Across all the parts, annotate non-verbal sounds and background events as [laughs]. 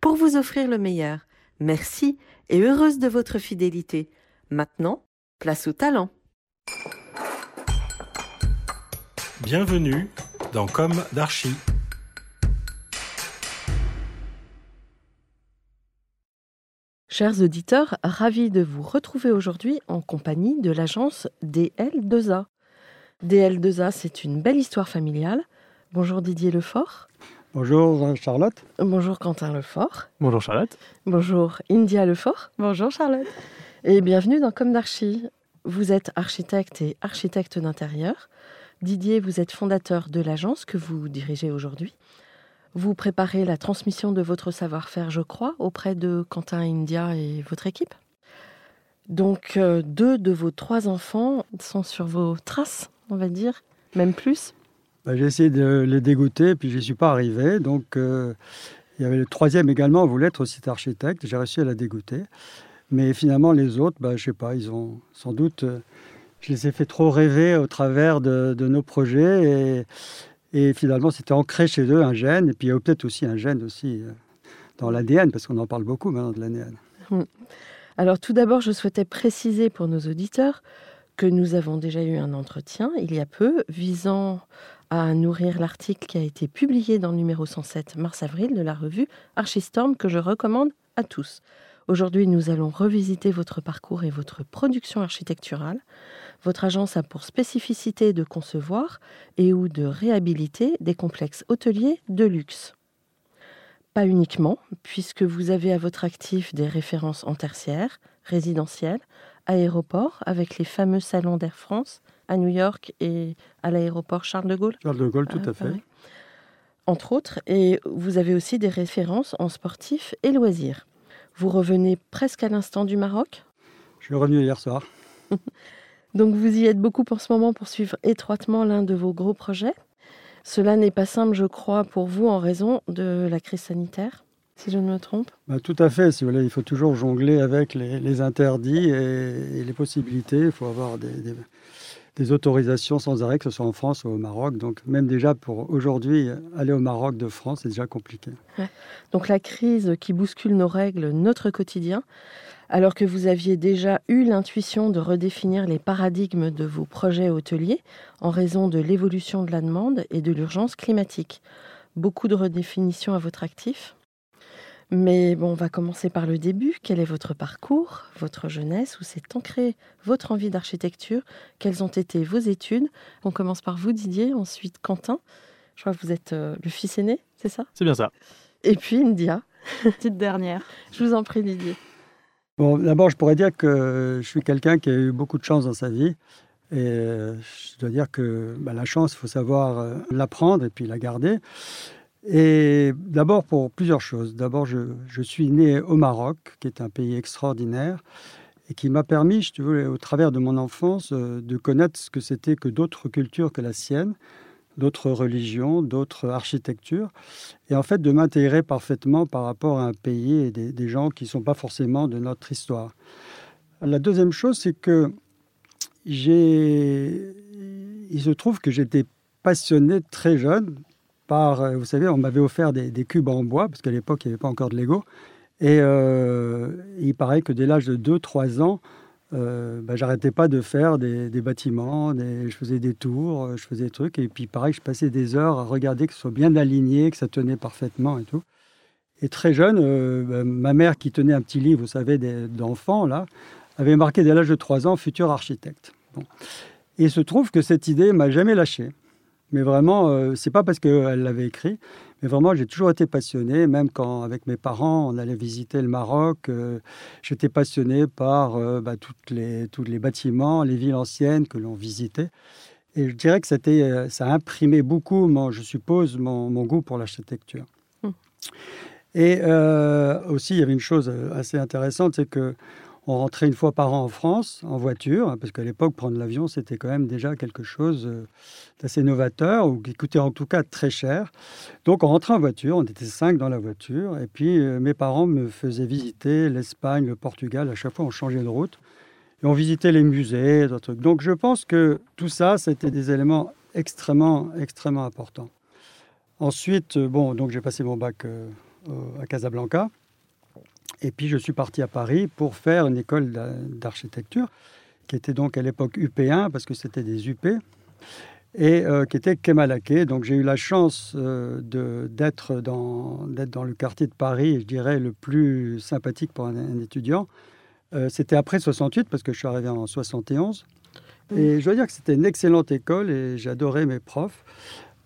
pour vous offrir le meilleur. Merci et heureuse de votre fidélité. Maintenant, place au talent. Bienvenue dans Comme d'Archie. Chers auditeurs, ravis de vous retrouver aujourd'hui en compagnie de l'agence DL2A. DL2A, c'est une belle histoire familiale. Bonjour Didier Lefort. Bonjour Charlotte. Bonjour Quentin Lefort. Bonjour Charlotte. Bonjour India Lefort. Bonjour Charlotte. Et bienvenue dans Comme d'Archie. Vous êtes architecte et architecte d'intérieur. Didier, vous êtes fondateur de l'agence que vous dirigez aujourd'hui. Vous préparez la transmission de votre savoir-faire, je crois, auprès de Quentin India et votre équipe. Donc, euh, deux de vos trois enfants sont sur vos traces, on va dire, même plus. Bah, j'ai essayé de les dégoûter, puis je n'y suis pas arrivé. Donc, euh, il y avait le troisième également, voulait être aussi architecte. J'ai réussi à la dégoûter. Mais finalement, les autres, bah, je sais pas, ils ont sans doute. euh, je les ai fait trop rêver au travers de, nos projets. Et, finalement, c'était ancré chez eux un gène. Et puis, il y a peut-être aussi un gène aussi euh, dans l'ADN, parce qu'on en parle beaucoup maintenant de l'ADN. Alors, tout d'abord, je souhaitais préciser pour nos auditeurs que nous avons déjà eu un entretien il y a peu visant à nourrir l'article qui a été publié dans le numéro 107 mars-avril de la revue Archistorm que je recommande à tous. Aujourd'hui, nous allons revisiter votre parcours et votre production architecturale. Votre agence a pour spécificité de concevoir et ou de réhabiliter des complexes hôteliers de luxe. Pas uniquement, puisque vous avez à votre actif des références en tertiaire, résidentielles, aéroports, avec les fameux salons d'Air France à New York et à l'aéroport Charles de Gaulle. Charles de Gaulle, tout à à fait. Entre autres, et vous avez aussi des références en sportif et loisirs. Vous revenez presque à l'instant du Maroc? Je suis revenu hier soir. [laughs] Donc vous y êtes beaucoup en ce moment pour suivre étroitement l'un de vos gros projets. Cela n'est pas simple, je crois, pour vous en raison de la crise sanitaire, si je ne me trompe. Bah, tout à fait. Si vous voulez, il faut toujours jongler avec les, les interdits et, et les possibilités. Il faut avoir des, des- des autorisations sans arrêt, que ce soit en France ou au Maroc. Donc même déjà pour aujourd'hui, aller au Maroc de France, c'est déjà compliqué. Donc la crise qui bouscule nos règles, notre quotidien, alors que vous aviez déjà eu l'intuition de redéfinir les paradigmes de vos projets hôteliers en raison de l'évolution de la demande et de l'urgence climatique. Beaucoup de redéfinitions à votre actif? Mais bon, on va commencer par le début. Quel est votre parcours, votre jeunesse, où s'est ancrée votre envie d'architecture? Quelles ont été vos études? On commence par vous, Didier, ensuite Quentin. Je crois que vous êtes euh, le fils aîné, c'est ça? C'est bien ça. Et puis India. [laughs] Petite dernière. Je vous en prie, Didier. Bon, d'abord, je pourrais dire que je suis quelqu'un qui a eu beaucoup de chance dans sa vie. Et euh, je dois dire que bah, la chance, il faut savoir euh, l'apprendre et puis la garder. Et d'abord pour plusieurs choses. D'abord, je, suis né au Maroc, qui est un pays extraordinaire et qui m'a permis, je te veux, au travers de mon enfance, euh, de connaître ce que c'était que d'autres cultures que la sienne, d'autres religions, d'autres architectures, et en fait de m'intégrer parfaitement par rapport à un pays et des, des gens qui ne sont pas forcément de notre histoire. La deuxième chose, c'est que j'ai, il se trouve que j'étais passionné très jeune euh, vous savez, on m'avait offert des, cubes en bois, parce qu'à l'époque, il n'y avait pas encore de Lego. Et euh, il paraît que dès l'âge de 2-3 ans, euh, bah, j'arrêtais pas de faire des, bâtiments, je faisais des tours, euh, je faisais des trucs. Et puis pareil, je passais des heures à regarder que ce soit bien aligné, que ça tenait parfaitement et tout. Et très jeune, bah, ma mère qui tenait un petit livre, vous savez, d'enfants, là, avait marqué dès l'âge de 3 ans futur architecte. Bon. Et il se trouve que cette idée m'a jamais lâché. Mais vraiment, euh, c'est pas parce qu'elle l'avait écrit, mais vraiment, j'ai toujours été passionné, même quand, avec mes parents, on allait visiter le Maroc. euh, J'étais passionné par euh, bah, toutes les, tous les bâtiments, les villes anciennes que l'on visitait. Et je dirais que c'était, euh, ça a imprimé beaucoup, mon- je suppose, mon, mon goût pour l'architecture. Hmm. Et aussi, il y avait une chose assez intéressante, c'est que on rentrait une fois par an en France en voiture, parce qu'à l'époque, prendre l'avion, c'était quand même déjà quelque chose euh, d'assez novateur, ou qui coûtait en tout cas très cher. Donc on rentrait en voiture, on était cinq dans la voiture, et puis euh, mes parents me faisaient visiter l'Espagne, le Portugal, à chaque fois on changeait de route, et on visitait les musées, d'autres trucs. Donc je pense que tout ça, c'était des éléments extrêmement, extrêmement importants. Ensuite, euh, bon, donc j'ai passé mon bac à Casablanca. Et puis je suis parti à Paris pour faire une école d'architecture qui était donc à l'époque UP1 parce que c'était des UP et euh, qui était Kemalaké. Donc j'ai eu la chance euh, d'être dans, dans le quartier de Paris, je dirais le plus sympathique pour un, étudiant. Euh, c'était après 68 parce que je suis arrivé en 71. Et je dois dire que c'était une excellente école et j'adorais mes profs.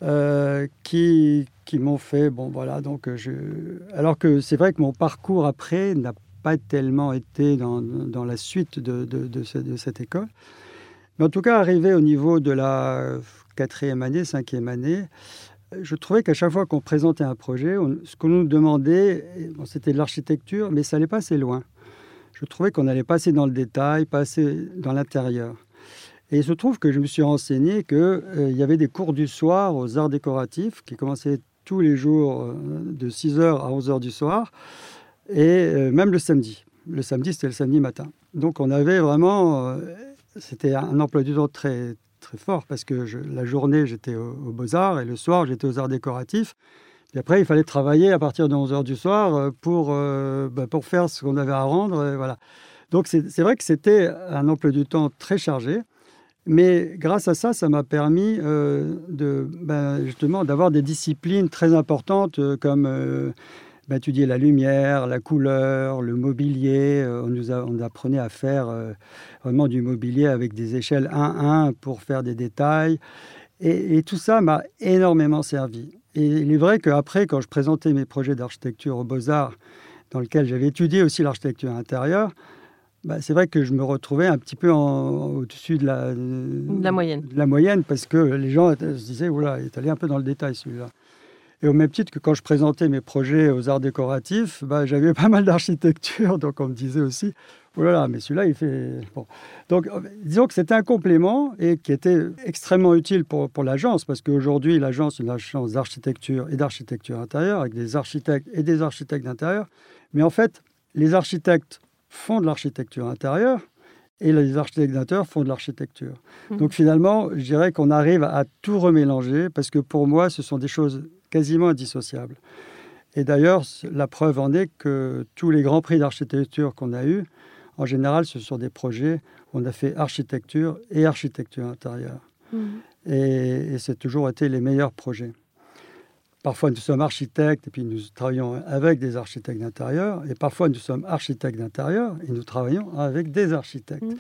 Euh, qui, qui m'ont fait, bon voilà, donc euh, je... Alors que c'est vrai que mon parcours après n'a pas tellement été dans, dans la suite de, de, cette école. Mais en tout cas, arrivé au niveau de la quatrième année, cinquième année, je trouvais qu'à chaque fois qu'on présentait un projet, ce qu'on nous demandait, c'était de l'architecture, mais ça n'allait pas assez loin. Je trouvais qu'on allait pas assez dans le détail, pas assez dans l'intérieur. Et il se trouve que je me suis renseigné qu'il euh, y avait des cours du soir aux arts décoratifs qui commençaient tous les jours euh, de 6h à 11h du soir, et euh, même le samedi. Le samedi, c'était le samedi matin. Donc on avait vraiment... c'était un emploi du temps très, très fort, parce que la journée, j'étais aux, beaux-arts, et le soir, j'étais aux arts décoratifs. Et après, il fallait travailler à partir de 11h du soir pour, bah, pour faire ce qu'on avait à rendre. voilà. Donc c'est vrai que c'était un emploi du temps très chargé. Mais grâce à ça, ça m'a permis euh, de, ben, justement d'avoir des disciplines très importantes euh, comme euh, étudier la lumière, la couleur, le mobilier. on nous on apprenait à faire vraiment du mobilier avec des échelles 1-1 pour faire des détails. Et, et tout ça m'a énormément servi. Et il est vrai qu'après, quand je présentais mes projets d'architecture aux Beaux-Arts, dans lesquels j'avais étudié aussi l'architecture intérieure, bah, c'est vrai que je me retrouvais un petit peu au-dessus de la, la, moyenne. la moyenne parce que les gens se disaient, voilà, il est allé un peu dans le détail celui-là. Et au même titre que quand je présentais mes projets aux arts décoratifs, bah, j'avais [laughs] pas mal d'architecture, donc on me disait aussi, voilà, mais celui-là, il fait... Bon. Donc, euh, disons que c'était un complément et qui était extrêmement utile pour, pour l'agence, parce qu'aujourd'hui, l'agence est une agence d'architecture et d'architecture intérieure, avec des architectes et des architectes d'intérieur. Mais en fait, les architectes font de l'architecture intérieure et les architectes d'intérieur font de l'architecture. Mmh. Donc finalement, je dirais qu'on arrive à tout remélanger parce que pour moi, ce sont des choses quasiment indissociables. Et d'ailleurs, la preuve en est que tous les grands prix d'architecture qu'on a eus, en général, ce sont des projets où on a fait architecture et architecture intérieure. Mmh. Et, et c'est toujours été les meilleurs projets. Parfois, nous sommes architectes et puis nous travaillons avec des architectes d'intérieur. Et parfois, nous sommes architectes d'intérieur et nous travaillons avec des architectes. Mmh.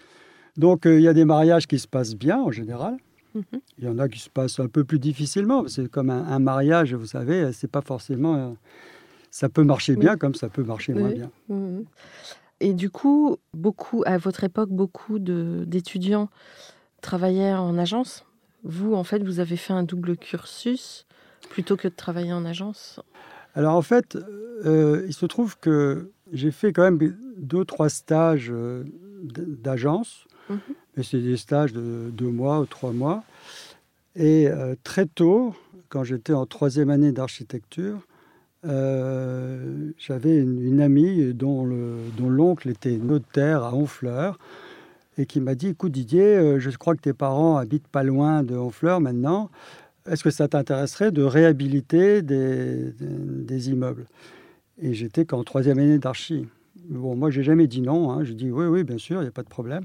Donc, euh, il y a des mariages qui se passent bien en général. Mmh. Il y en a qui se passent un peu plus difficilement. C'est comme un, mariage, vous savez, c'est pas forcément. Euh, ça peut marcher bien comme ça peut marcher moins bien. Mmh. Et du coup, beaucoup, à votre époque, beaucoup d'étudiants travaillaient en agence. Vous, en fait, vous avez fait un double cursus plutôt que de travailler en agence Alors en fait, euh, il se trouve que j'ai fait quand même deux, trois stages euh, d'agence, mhm. mais c'est des stages de deux mois ou trois mois. Et euh, très tôt, quand j'étais en troisième année d'architecture, j'avais une, amie dont l'oncle était notaire à Honfleur et qui m'a dit, écoute Didier, je crois que tes parents habitent pas loin de Honfleur maintenant. Est-ce que ça t'intéresserait de réhabiliter des, immeubles? Et j'étais qu'en troisième année d'archi. Bon, moi, j'ai jamais dit non. Hein. J'ai dit oui, oui, bien sûr, il n'y a pas de problème.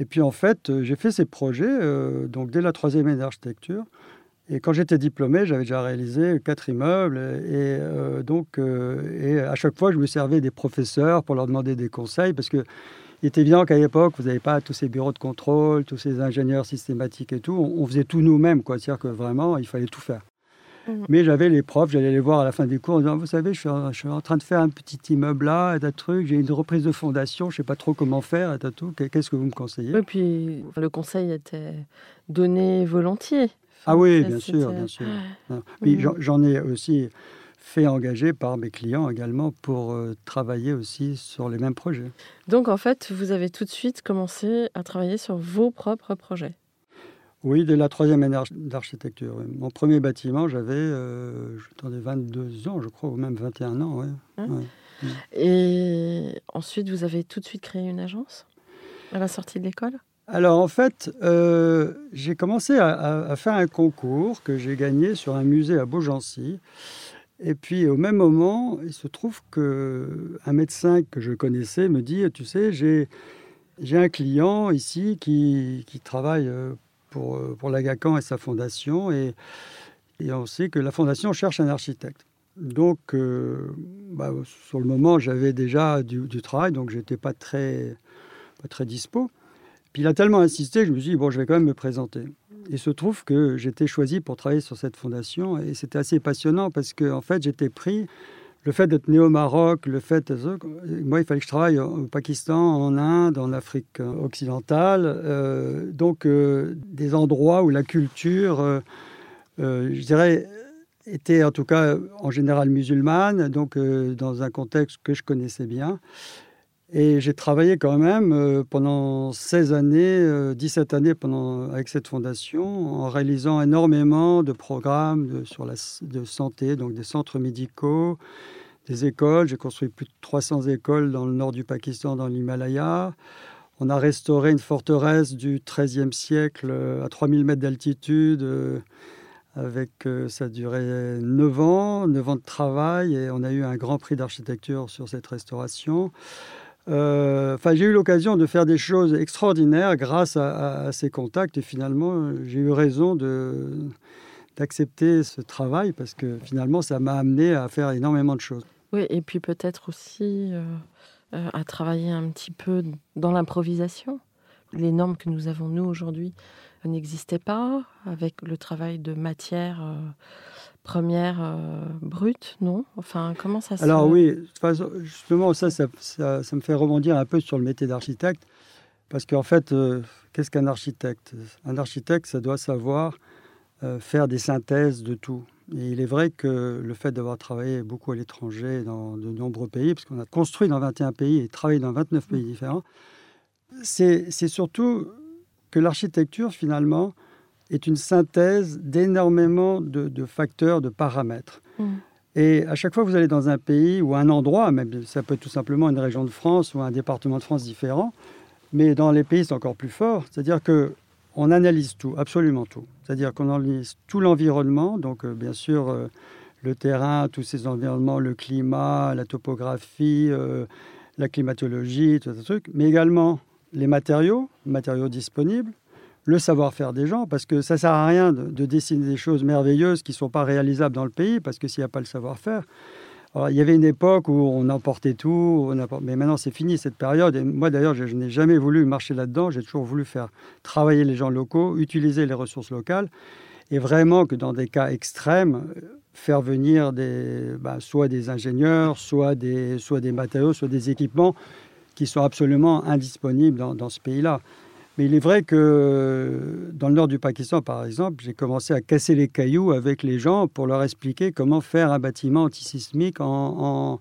Et puis, en fait, euh, j'ai fait ces projets euh, donc dès la troisième année d'architecture. Et quand j'étais diplômé, j'avais déjà réalisé quatre immeubles. Et euh, donc, à chaque fois, je me servais des professeurs pour leur demander des conseils parce que il est évident qu'à l'époque, vous n'avez pas tous ces bureaux de contrôle, tous ces ingénieurs systématiques et tout. On, faisait tout nous-mêmes, quoi. C'est-à-dire que vraiment, il fallait tout faire. Mmh. Mais j'avais les profs, j'allais les voir à la fin des cours en disant Vous savez, je suis, en, train de faire un petit immeuble là, et truc, j'ai une reprise de fondation, je ne sais pas trop comment faire, et tout. Qu'est-ce que vous me conseillez? Et puis le conseil était donné volontiers. ah oui, bien sûr, bien sûr. Mmh. j'en ai aussi fait engager par mes clients également pour euh, travailler aussi sur les mêmes projets. Donc en fait, vous avez tout de suite commencé à travailler sur vos propres projets Oui, dès la troisième année d'architecture. Mon premier bâtiment, j'avais euh, 22 ans, je crois, ou même 21 ans. Hein Et ensuite, vous avez tout de suite créé une agence à la sortie de l'école? Alors en fait, euh, j'ai commencé à, faire un concours que j'ai gagné sur un musée à Beaugency. Et puis au même moment, il se trouve qu'un médecin que je connaissais me dit, tu sais, j'ai, un client ici qui, travaille euh, pour, euh, pour l'Agacan et sa fondation. Et, on sait que la fondation cherche un architecte. Donc, bah, sur le moment, j'avais déjà du, travail, donc j'étais pas très, pas très dispo. Puis il a tellement insisté que je me suis dit, bon, je vais quand même me présenter. Il se trouve que j'étais choisi pour travailler sur cette fondation et c'était assez passionnant parce que, en fait, j'étais pris. Le fait d'être né au Maroc, le fait. Moi, il fallait que je travaille au Pakistan, en Inde, en Afrique occidentale. Euh, donc, euh, des endroits où la culture, euh, je dirais, était en tout cas en général musulmane, donc dans un contexte que je connaissais bien. Et j'ai travaillé quand même euh, pendant 16 années, 17 euh, années avec cette fondation, en réalisant énormément de programmes de, sur la de santé, donc des centres médicaux, des écoles. J'ai construit plus de 300 écoles dans le nord du Pakistan, dans l'Himalaya. On a restauré une forteresse du XIIIe siècle euh, à 3000 mètres d'altitude. Avec, ça a duré 9 ans, 9 ans de travail, et on a eu un grand prix d'architecture sur cette restauration. Euh, enfin, j'ai eu l'occasion de faire des choses extraordinaires grâce à, ces contacts et finalement, j'ai eu raison de, d'accepter ce travail parce que finalement, ça m'a amené à faire énormément de choses. Oui, et puis peut-être aussi euh, euh, à travailler un petit peu dans l'improvisation. Les normes que nous avons, nous, aujourd'hui, n'existaient pas avec le travail de matière première euh, brute, non? Enfin, comment ça se... Alors oui, justement, ça ça, ça, me fait rebondir un peu sur le métier d'architecte, parce qu'en fait, euh, qu'est-ce qu'un architecte? Un architecte, ça doit savoir euh, faire des synthèses de tout. Et il est vrai que le fait d'avoir travaillé beaucoup à l'étranger, dans de nombreux pays, parce qu'on a construit dans 21 pays et travaillé dans 29 pays différents, c'est surtout que l'architecture, finalement, est une synthèse d'énormément de, facteurs, de paramètres. Mm. Et à chaque fois que vous allez dans un pays ou un endroit, même ça peut être tout simplement une région de France ou un département de France différent, mais dans les pays c'est encore plus fort, c'est-à-dire que on analyse tout, absolument tout. C'est-à-dire qu'on analyse tout l'environnement, donc euh, bien sûr euh, le terrain, tous ces environnements, le climat, la topographie, euh, la climatologie, tout ce truc, mais également les matériaux, matériaux disponibles, le savoir-faire des gens, parce que ça ne sert à rien de, dessiner des choses merveilleuses qui ne sont pas réalisables dans le pays, parce que s'il n'y a pas le savoir-faire. il y avait une époque où on emportait tout, mais maintenant c'est fini cette période. Et moi d'ailleurs, je, n'ai jamais voulu marcher là-dedans, j'ai toujours voulu faire travailler les gens locaux, utiliser les ressources locales, et vraiment que dans des cas extrêmes, faire venir bah, soit des ingénieurs, soit des, matériaux, soit des équipements qui sont absolument indisponibles dans ce pays-là. Mais il est vrai que dans le nord du Pakistan, par exemple, j'ai commencé à casser les cailloux avec les gens pour leur expliquer comment faire un bâtiment antisismique en,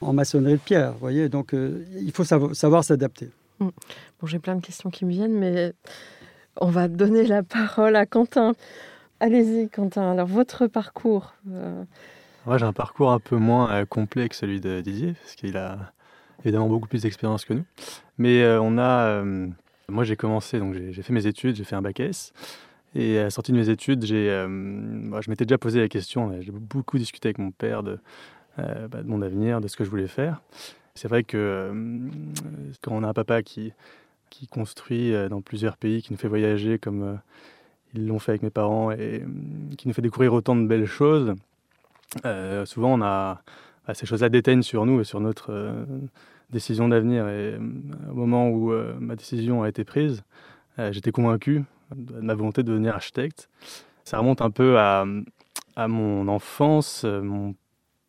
en, maçonnerie de pierre. voyez Donc, euh, il faut savoir, s'adapter. Hmm. Bon, j'ai plein de questions qui me viennent, mais on va donner la parole à Quentin. Allez-y, Quentin. Alors, votre parcours euh, Moi, j'ai un parcours un peu moins euh, complet que celui de Didier, parce qu'il a évidemment beaucoup plus d'expérience que nous. Mais on a moi, j'ai commencé, donc j'ai fait mes études, j'ai fait un bac S. Et à la sortie de mes études, euh, je m'étais déjà posé la question, j'ai beaucoup discuté avec mon père de, euh, bah, de, mon avenir, de ce que je voulais faire. C'est vrai que euh, quand on a un papa qui, qui construit dans plusieurs pays, qui nous fait voyager comme ils l'ont fait avec mes parents et qui nous fait découvrir autant de belles choses, souvent on a, bah, ces choses-là déteignent sur nous et sur notre décision d'avenir. Et euh, au moment où euh, ma décision a été prise, euh, j'étais convaincu de ma volonté de devenir architecte. Ça remonte un peu à, à mon enfance. Mon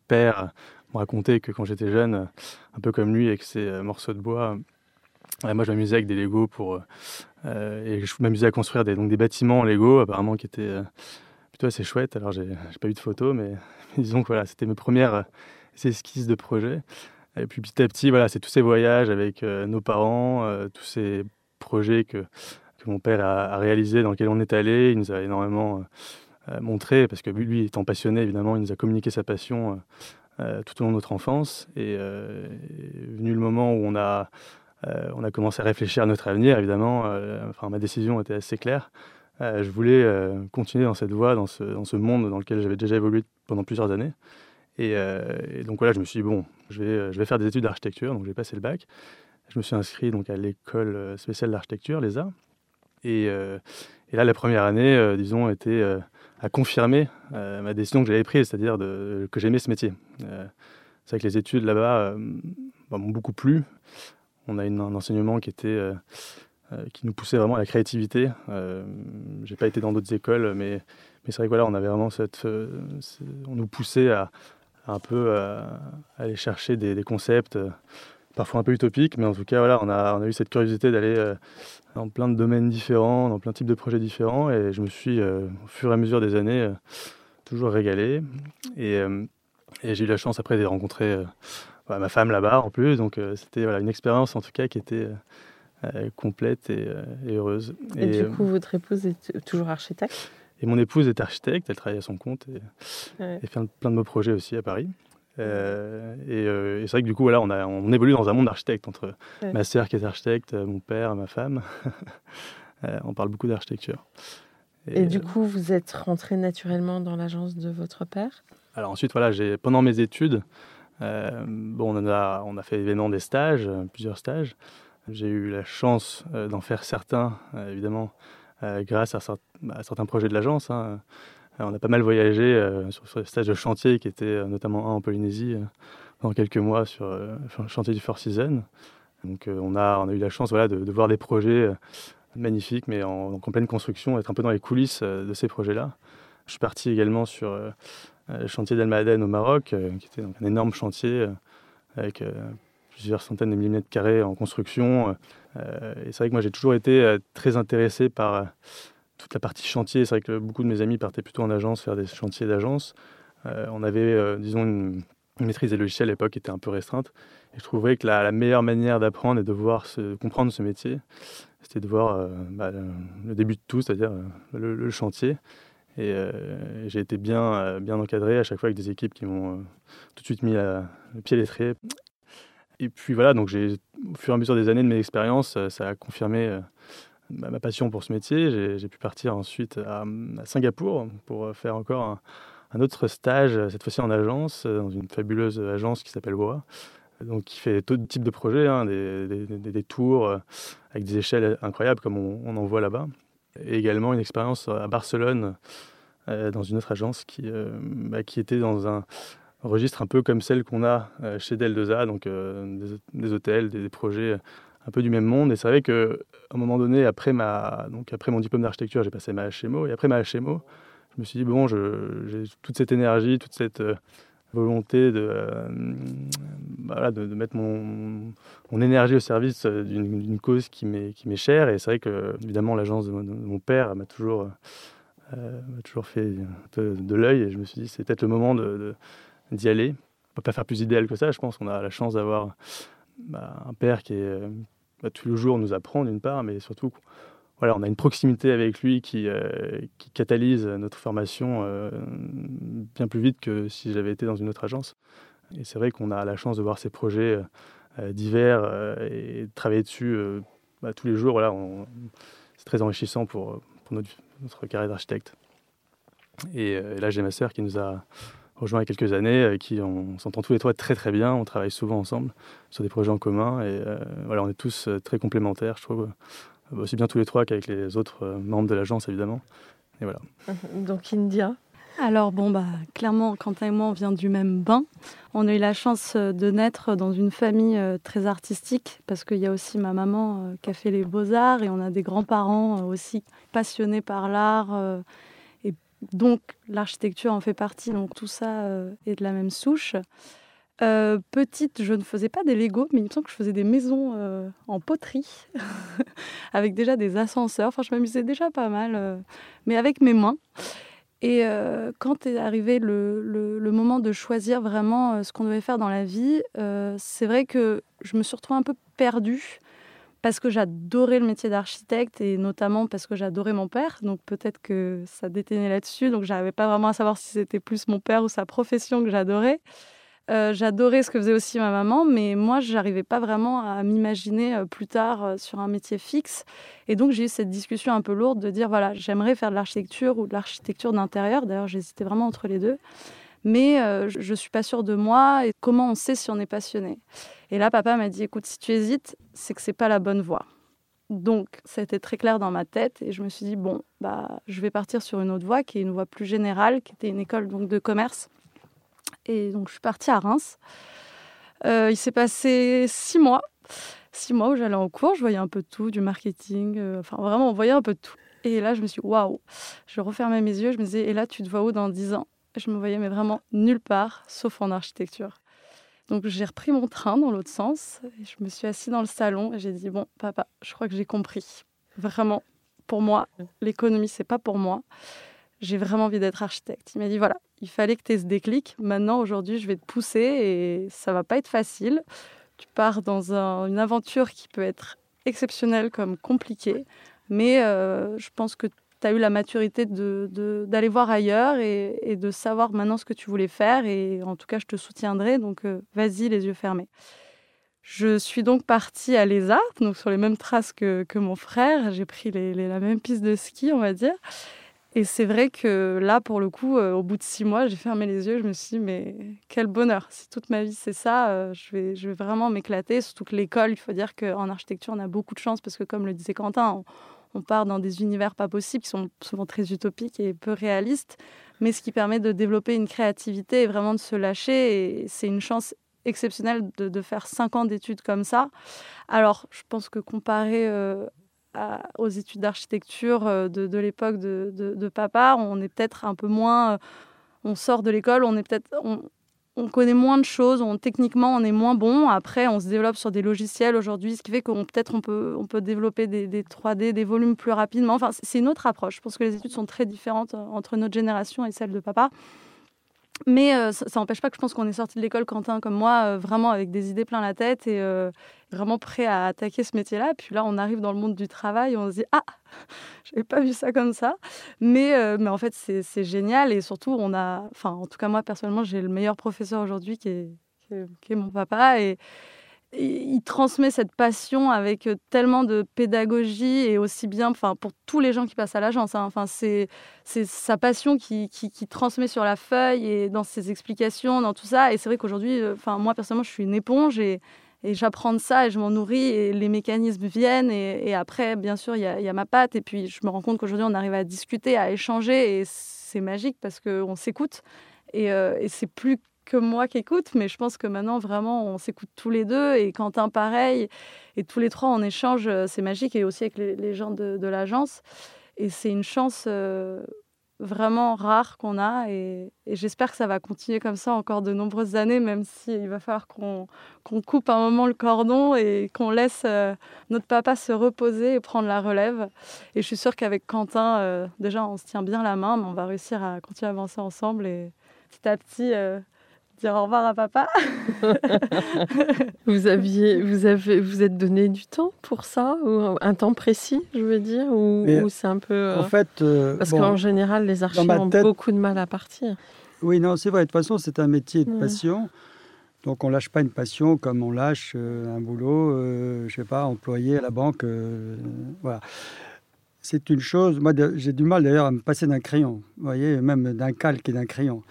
père me racontait que quand j'étais jeune, un peu comme lui, avec ses morceaux de bois, moi je m'amusais avec des Lego pour, et je m'amusais à construire des, donc des bâtiments Lego apparemment qui étaient plutôt assez chouette. Alors, j'ai pas eu de photos, mais [laughs] disons que voilà, c'était mes premières esquisses de projet. Et puis petit à petit, voilà, c'est tous ces voyages avec nos parents, tous ces projets que, que mon père a, réalisés, dans lesquels on est allé. Il nous a énormément montré, parce que lui, étant passionné, évidemment, il nous a communiqué sa passion tout au long de notre enfance. Et est venu le moment où on a euh, on a commencé à réfléchir à notre avenir, évidemment. Euh, enfin, ma décision était assez claire. Euh, je voulais continuer dans cette voie, dans ce, monde dans lequel j'avais déjà évolué pendant plusieurs années. Et, donc voilà, je me suis dit, bon, je vais, je vais faire des études d'architecture, donc j'ai passé le bac. Je me suis inscrit donc à l'école spéciale d'architecture, l'ESA. Et, et, là, la première année, disons, était à confirmer ma décision que j'avais prise, c'est-à-dire que j'aimais ce métier. c'est vrai que les études là-bas m'ont beaucoup plu on a un enseignement qui était euh, euh, qui nous poussait vraiment à la créativité. Euh, j'ai pas été dans d'autres écoles, mais, mais c'est vrai que voilà, on avait vraiment cette, on nous poussait à, un peu aller chercher des, concepts, parfois un peu utopiques, mais en tout cas voilà, on a, on a eu cette curiosité d'aller dans plein de domaines différents, dans plein de types de projets différents, et je me suis au fur et à mesure des années toujours régalé. Et, et j'ai eu la chance après de rencontrer bah, ma femme là-bas en plus. Donc euh, c'était voilà, une expérience en tout cas qui était euh, euh, complète et, heureuse. Et, du coup, votre épouse est toujours architecte? Et mon épouse est architecte, elle travaille à son compte et, fait plein de beaux projets aussi à Paris. et, c'est vrai que du coup, voilà, on, a, on évolue dans un monde d'architectes entre ma sœur qui est architecte, mon père, ma femme. [laughs] on parle beaucoup d'architecture. Et, du coup, vous êtes rentré naturellement dans l'agence de votre père? Alors ensuite, voilà, pendant mes études, euh, bon, on a, on a fait évidemment des stages, euh, plusieurs stages. J'ai eu la chance euh, d'en faire certains, évidemment, grâce à, certains projets de l'agence. Hein. On a pas mal voyagé sur, des stages de chantier qui étaient notamment un en Polynésie pendant quelques mois sur le chantier du Four Seasons. Donc on, a, on a eu la chance voilà, de, voir des projets magnifiques mais en, pleine construction, être un peu dans les coulisses de ces projets-là. Je suis parti également sur le euh, chantier d'Almaden au Maroc, euh, qui était un énorme chantier euh, avec plusieurs centaines de millimètres carrés en construction. Et c'est vrai que moi j'ai toujours été très intéressé par toute la partie chantier. C'est vrai que beaucoup de mes amis partaient plutôt en agence faire des chantiers d'agence. on avait, disons, une, maîtrise des logiciels à l'époque qui était un peu restreinte. Et je trouvais que la, meilleure manière d'apprendre et de voir comprendre ce métier, c'était de voir bah, le, début de tout, c'est-à-dire le, chantier. Et euh, j'ai été bien, euh, encadré à chaque fois avec des équipes qui m'ont euh, tout de suite mis le pied à l'étrier. Et puis voilà, donc j'ai, au fur et à mesure des années de mes expériences, ça a confirmé ma passion pour ce métier. J'ai, pu partir ensuite à, Singapour pour faire encore un, autre stage, cette fois-ci en agence, dans une fabuleuse agence qui s'appelle WOA, donc qui fait tout type de projets, hein, des, tours avec des échelles incroyables comme on, en voit là-bas. Et également une expérience à Barcelone euh, dans une autre agence qui, euh, bah, qui était dans un registre un peu comme celle qu'on a euh, chez Del2A, donc des, hôtels, des, projets un peu du même monde. Et c'est vrai qu'à un moment donné, après, ma, donc après mon diplôme d'architecture, j'ai passé ma HMO. Et après ma HMO, je me suis dit, bon, j'ai toute cette énergie, toute cette volonté de, de, mettre mon, mon, énergie au service d'une cause qui m'est chère. Et c'est vrai que, évidemment, l'agence de, mon père m'a toujours euh, toujours fait de, l'œil et je me suis dit c'est peut-être le moment d'y aller. On peut pas faire plus idéal que ça, je pense qu'on a la chance d'avoir bah, un père qui est euh, bah, tous les jours nous apprend d'une part, mais surtout voilà, on a une proximité avec lui qui, euh, qui catalyse notre formation bien plus vite que si j'avais été dans une autre agence. Et c'est vrai qu'on a la chance de voir ces projets divers et de travailler dessus bah, tous les jours. Voilà, c'est très enrichissant pour, pour notre, carrière d'architecte. Et, euh, là, j'ai ma sœur qui nous a rejoint il y a quelques années, avec qui on s'entend tous les trois très très bien, on travaille souvent ensemble sur des projets en commun, et euh, voilà, on est tous euh, très complémentaires, je trouve, aussi bien tous les trois qu'avec les autres membres de l'agence, évidemment. Et voilà. [laughs] Donc India alors bon bah clairement Quentin et moi on vient du même bain. On a eu la chance de naître dans une famille très artistique parce qu'il y a aussi ma maman qui a fait les beaux-arts et on a des grands-parents aussi passionnés par l'art donc l'architecture en fait partie donc tout ça est de la même souche. petite, je ne faisais pas des Lego, mais il me semble que je faisais des maisons en poterie, [laughs] avec déjà des ascenseurs. Enfin, je m'amusais déjà pas mal, mais avec mes mains. Et euh, quand est arrivé le, le, moment de choisir vraiment euh, ce qu'on devait faire dans la vie, euh, c'est vrai que je me suis retrouvée un peu perdue parce que j'adorais le métier d'architecte et notamment parce que j'adorais mon père. Donc peut-être que ça détenait là-dessus. Donc j'arrivais pas vraiment à savoir si c'était plus mon père ou sa profession que j'adorais. Euh, j'adorais ce que faisait aussi ma maman, mais moi, je n'arrivais pas vraiment à m'imaginer euh, plus tard euh, sur un métier fixe. Et donc, j'ai eu cette discussion un peu lourde de dire, voilà, j'aimerais faire de l'architecture ou de l'architecture d'intérieur. D'ailleurs, j'hésitais vraiment entre les deux. Mais je ne suis pas sûre de moi et comment on sait si on est passionné? Et là, papa m'a dit, écoute, si tu hésites, c'est que c'est pas la bonne voie. Donc, ça a été très clair dans ma tête et je me suis dit, bon, bah, je vais partir sur une autre voie qui est une voie plus générale, qui était une école donc, de commerce et donc, je suis partie à Reims. Euh, il s'est passé six mois. Six mois où j'allais en cours, je voyais un peu de tout, du marketing, euh, enfin vraiment, on voyait un peu de tout. Et là, je me suis waouh Je refermais mes yeux, je me disais, et là, tu te vois où dans dix ans? Je me voyais, mais vraiment nulle part, sauf en architecture. Donc, j'ai repris mon train dans l'autre sens, et je me suis assise dans le salon, et j'ai dit, bon, papa, je crois que j'ai compris. Vraiment, pour moi, l'économie, c'est pas pour moi j'ai vraiment envie d'être architecte. Il m'a dit voilà, il fallait que tu aies ce déclic. Maintenant, aujourd'hui, je vais te pousser et ça va pas être facile. Tu pars dans une aventure qui peut être exceptionnelle comme compliquée, mais euh, je pense que tu as eu la maturité d'aller de, voir ailleurs et, de savoir maintenant ce que tu voulais faire. Et en tout cas, je te soutiendrai. Donc, euh, vas-y, les yeux fermés. Je suis donc partie à l'ESA, donc sur les mêmes traces que, que mon frère. J'ai pris les, la même piste de ski, on va dire. Et c'est vrai que là, pour le coup, euh, au bout de six mois, j'ai fermé les yeux. Je me suis dit, mais quel bonheur. Si toute ma vie, c'est ça, euh, je, vais, je vais vraiment m'éclater. Surtout que l'école, il faut dire qu'en architecture, on a beaucoup de chance parce que, comme le disait Quentin, on, part dans des univers pas possibles qui sont souvent très utopiques et peu réalistes, mais ce qui permet de développer une créativité et vraiment de se lâcher. Et c'est une chance exceptionnelle de, faire cinq ans d'études comme ça. Alors, je pense que comparé euh, aux études d'architecture euh, de, l'époque de, papa, on est peut-être un peu moins. Euh, on sort de l'école, on est peut-être. On, connaît moins de choses, on, techniquement on est moins bon. Après, on se développe sur des logiciels aujourd'hui, ce qui fait qu'on peut-être on peut, on peut développer des, des 3D, des volumes plus rapidement. Enfin, c'est une autre approche. Je pense que les études sont très différentes euh, entre notre génération et celle de papa. Mais euh, ça n'empêche pas que je pense qu'on est sorti de l'école, Quentin, comme moi, euh, vraiment avec des idées plein la tête et euh, vraiment prêt à attaquer ce métier-là. Puis là, on arrive dans le monde du travail et on se dit Ah, [laughs] j'avais pas vu ça comme ça. Mais, mais en fait, c'est génial et surtout, on a. Enfin, en tout cas, moi, personnellement, j'ai le meilleur professeur aujourd'hui qui est, qui est, mon papa. Et, il transmet cette passion avec euh, tellement de pédagogie et aussi bien enfin pour tous les gens qui passent à l'agence hein. enfin c'est sa passion qui, transmet sur la feuille et dans ses explications dans tout ça et c'est vrai qu'aujourd'hui euh, enfin moi personnellement je suis une éponge et, j'apprends de ça et je m'en nourris et les mécanismes viennent et, après bien sûr il y a, y a, ma patte et puis je me rends compte qu'aujourd'hui on arrive à discuter à échanger et c'est magique parce qu'on s'écoute et, euh, et c'est plus que moi qui écoute, mais je pense que maintenant, vraiment, on s'écoute tous les deux. Et Quentin, pareil. Et tous les trois, on échange. Euh, c'est magique. Et aussi avec les, gens de, l'agence. Et c'est une chance euh, vraiment rare qu'on a. Et, j'espère que ça va continuer comme ça encore de nombreuses années, même s'il va falloir qu'on coupe un moment le cordon et qu'on laisse euh, notre papa se reposer et prendre la relève. Et je suis sûre qu'avec Quentin, déjà, on se tient bien la main, mais on va réussir à continuer à avancer ensemble. Et petit à petit, dire au revoir à papa. vous aviez, vous avez, vous êtes donné du temps pour ça ou un temps précis, je veux dire, ou, c'est un peu. En euh, fait, euh, parce qu'en général, les archives ont beaucoup de mal à partir. Oui, non, c'est vrai. De toute façon, c'est un métier de passion. Donc, on lâche pas une passion comme on lâche euh, un boulot, je sais pas, employé à la banque. voilà c'est une chose. Moi, j'ai du mal d'ailleurs à me passer d'un crayon, vous voyez, même d'un calque et d'un crayon.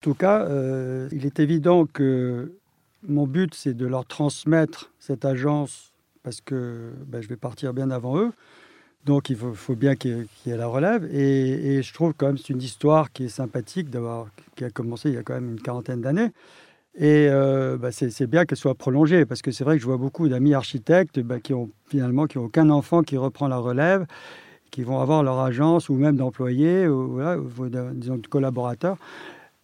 En tout cas, euh, il est évident que mon but, c'est de leur transmettre cette agence parce que ben, je vais partir bien avant eux. Donc, il faut, bien qu'il y, ait la relève. Et, je trouve quand même c'est une histoire qui est sympathique d'avoir qui a commencé il y a quand même une quarantaine d'années. Et euh, ben, c'est bien qu'elle soit prolongée parce que c'est vrai que je vois beaucoup d'amis architectes ben, qui ont finalement qui aucun enfant qui reprend la relève, qui vont avoir leur agence ou même d'employés ou, disons de collaborateurs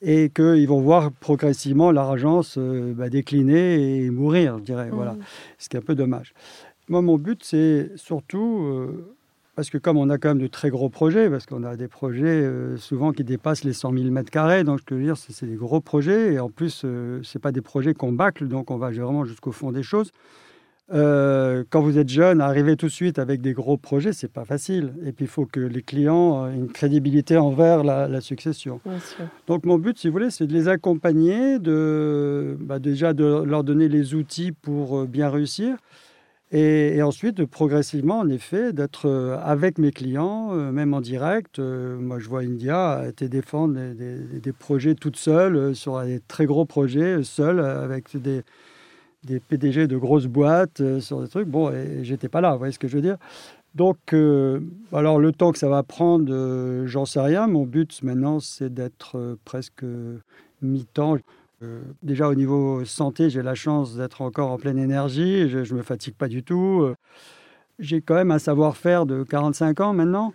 et qu'ils vont voir progressivement leur agence euh, bah, décliner et mourir, je dirais. Voilà. Mm. Ce qui est un peu dommage. Moi, mon but, c'est surtout euh, parce que comme on a quand même de très gros projets, parce qu'on a des projets souvent qui dépassent les 100 000 mètres carrés, donc je veux dire, c'est des gros projets, et en plus, ce c'est pas des projets qu'on bâcle, donc on va vraiment jusqu'au fond des choses. Euh, quand vous êtes jeune, arriver tout de suite avec des gros projets, c'est pas facile. Et puis il faut que les clients aient une crédibilité envers la, succession. Donc mon but, si vous voulez, c'est de les accompagner, de bah, déjà de leur donner les outils pour euh, bien réussir. Et, ensuite, progressivement, en effet, d'être euh, avec mes clients, même en direct. moi, je vois India été défendre des, des projets toute seule, sur des très gros projets, seule, avec des, des PDG de grosses boîtes euh, sur des trucs. Bon, et j'étais pas là, vous voyez ce que je veux dire. Donc, euh, alors le temps que ça va prendre, euh, j'en sais rien. Mon but maintenant, c'est d'être presque mi-temps. déjà au niveau santé, j'ai la chance d'être encore en pleine énergie. Je ne me fatigue pas du tout. J'ai quand même un savoir-faire de 45 ans maintenant,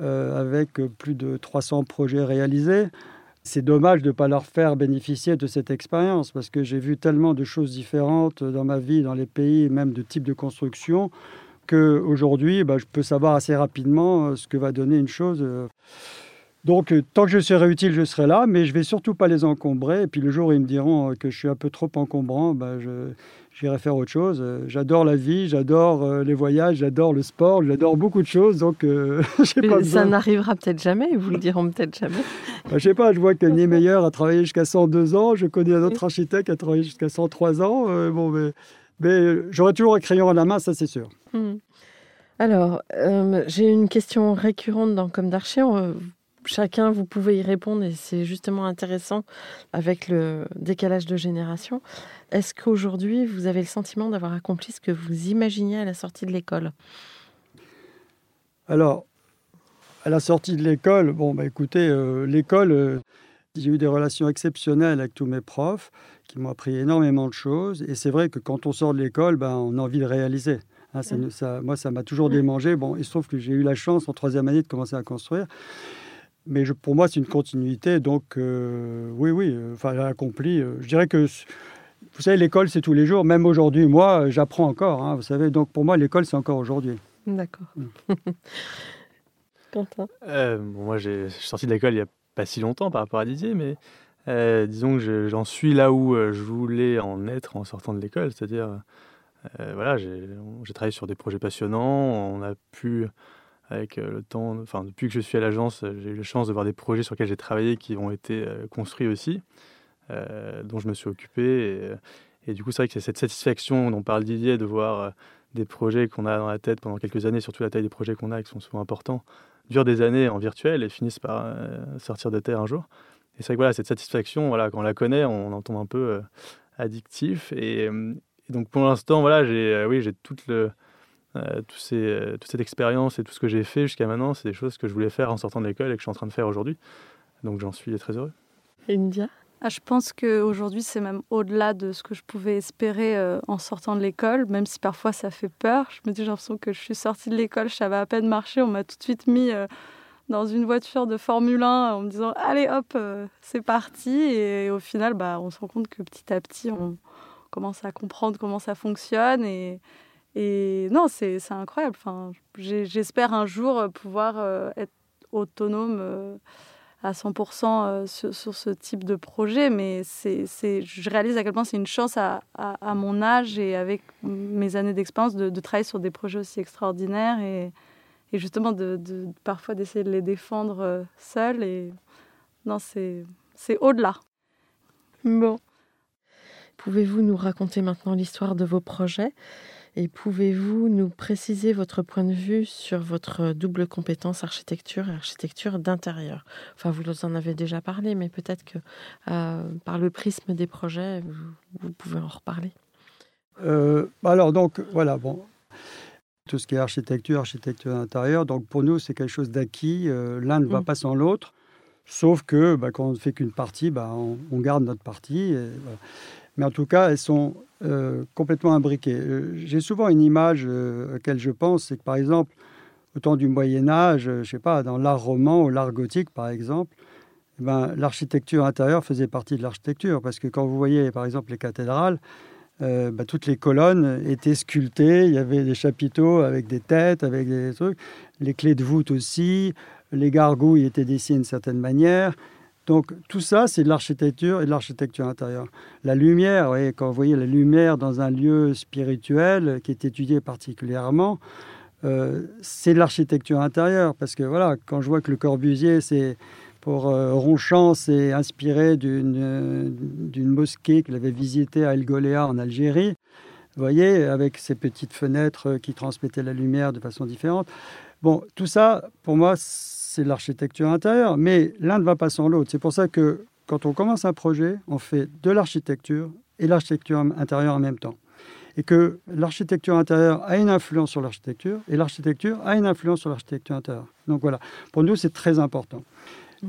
avec plus de 300 projets réalisés. C'est dommage de ne pas leur faire bénéficier de cette expérience parce que j'ai vu tellement de choses différentes dans ma vie, dans les pays, même de types de construction, qu'aujourd'hui, bah, je peux savoir assez rapidement euh, ce que va donner une chose. Euh. Donc, euh, tant que je serai utile, je serai là, mais je vais surtout pas les encombrer. Et puis, le jour où ils me diront que je suis un peu trop encombrant, bah, je, j'irai faire autre chose. Euh, j'adore la vie, j'adore euh, les voyages, j'adore le sport, j'adore beaucoup de choses. Donc, euh, [laughs] pas Ça n'arrivera peut-être jamais, ils vous le diront peut-être jamais. [laughs] bah, je sais pas, je vois que Niemeyer a travaillé jusqu'à 102 ans, je connais un autre architecte qui a travaillé jusqu'à 103 ans. bon, mais, mais j'aurai toujours un crayon à la main, ça c'est sûr. Hmm. Alors, j'ai une question récurrente dans Comme d'Archi chacun, vous pouvez y répondre et c'est justement intéressant avec le décalage de génération. Est-ce qu'aujourd'hui, vous avez le sentiment d'avoir accompli ce que vous imaginiez à la sortie de l'école? Alors, à la sortie de l'école, bon, bah, écoutez, euh, l'école, euh, j'ai eu des relations exceptionnelles avec tous mes profs qui m'ont appris énormément de choses. Et c'est vrai que quand on sort de l'école, ben, on a envie de réaliser. Hein, ça, moi, ça m'a toujours démangé. Bon, il se trouve que j'ai eu la chance en troisième année de commencer à construire mais pour moi, c'est une continuité. Donc, euh, oui, oui, euh, enfin, accompli. Euh, je dirais que, vous savez, l'école, c'est tous les jours. Même aujourd'hui, moi, j'apprends encore. Hein, vous savez, donc pour moi, l'école, c'est encore aujourd'hui. D'accord. Mm. [laughs] Quentin? Bon, Moi, j'ai sorti de l'école il n'y a pas si longtemps par rapport à Didier, mais disons que j'en suis là où je voulais en être en sortant de l'école. C'est-à-dire, voilà, j'ai travaillé sur des projets passionnants. On a pu avec euh, le temps, enfin depuis que je suis à l'agence, euh, j'ai eu la chance de voir des projets sur lesquels j'ai travaillé qui ont été euh, construits aussi, dont je me suis occupé. Et, du coup, c'est vrai que c'est cette satisfaction dont parle Didier de voir des projets qu'on a dans la tête pendant quelques années, surtout la taille des projets qu'on a qui sont souvent importants, durent des années en virtuel et finissent par sortir de terre un jour. Et c'est vrai que voilà, cette satisfaction, voilà, quand on la connaît, on en tombe un peu addictif. Et, donc pour l'instant, voilà, j'ai oui, toute le euh, ces, euh, toute cette expérience et tout ce que j'ai fait jusqu'à maintenant, c'est des choses que je voulais faire en sortant de l'école et que je suis en train de faire aujourd'hui. Donc j'en suis très heureux. India? Ah, Je pense qu'aujourd'hui, c'est même au-delà de ce que je pouvais espérer euh, en sortant de l'école, même si parfois ça fait peur. Je me dis, j'ai l'impression que je suis sortie de l'école, je savais à peine marcher, on m'a tout de suite mis dans une voiture de Formule 1 en me disant, allez hop, c'est parti. Et, au final, bah, on se rend compte que petit à petit, on commence à comprendre comment ça fonctionne et et non, c'est incroyable. Enfin, J'espère un jour pouvoir euh, être autonome euh, à 100% euh, sur, ce type de projet, mais c'est je réalise à quel point c'est une chance à, à, mon âge et avec mes années d'expérience de, de, travailler sur des projets aussi extraordinaires et, et justement de, de parfois d'essayer de les défendre seul. Et non, c'est au-delà. Bon. Pouvez-vous nous raconter maintenant l'histoire de vos projets? Et pouvez-vous nous préciser votre point de vue sur votre double compétence architecture et architecture d'intérieur? Enfin, vous en avez déjà parlé, mais peut-être que euh, par le prisme des projets, vous, pouvez en reparler. Euh, alors, donc, voilà, bon. Tout ce qui est architecture, architecture d'intérieur, donc pour nous, c'est quelque chose d'acquis. Euh, l'un ne va mm. pas sans l'autre. Sauf que bah, quand on ne fait qu'une partie, bah, on, garde notre partie. Mais en tout cas, elles sont euh, complètement imbriquées. Euh, j'ai souvent une image euh, à laquelle je pense, c'est que par exemple, au temps du Moyen Âge, je sais pas, dans l'art roman ou l'art gothique par exemple, eh ben, l'architecture intérieure faisait partie de l'architecture. Parce que quand vous voyez par exemple les cathédrales, ben, toutes les colonnes étaient sculptées, il y avait des chapiteaux avec des têtes, avec des trucs. les clés de voûte aussi, les gargouilles étaient dessinées d'une certaine manière. Donc tout ça, c'est de l'architecture et de l'architecture intérieure. La lumière, quand vous voyez la lumière dans un lieu spirituel qui est étudié particulièrement, euh, c'est de l'architecture intérieure. Parce que voilà, quand je vois que le Corbusier, c'est pour euh, Ronchamp, c'est inspiré d'une mosquée qu'il avait visitée à El Goléa en Algérie. Vous voyez, avec ces petites fenêtres qui transmettaient la lumière de façon différente. Bon, tout ça, pour moi, c'est l'architecture intérieure, mais l'un ne va pas sans l'autre. C'est pour ça que quand on commence un projet, on fait de l'architecture et l'architecture intérieure en même temps. Et que l'architecture intérieure a une influence sur l'architecture et l'architecture a une influence sur l'architecture intérieure. Donc voilà, pour nous, c'est très important.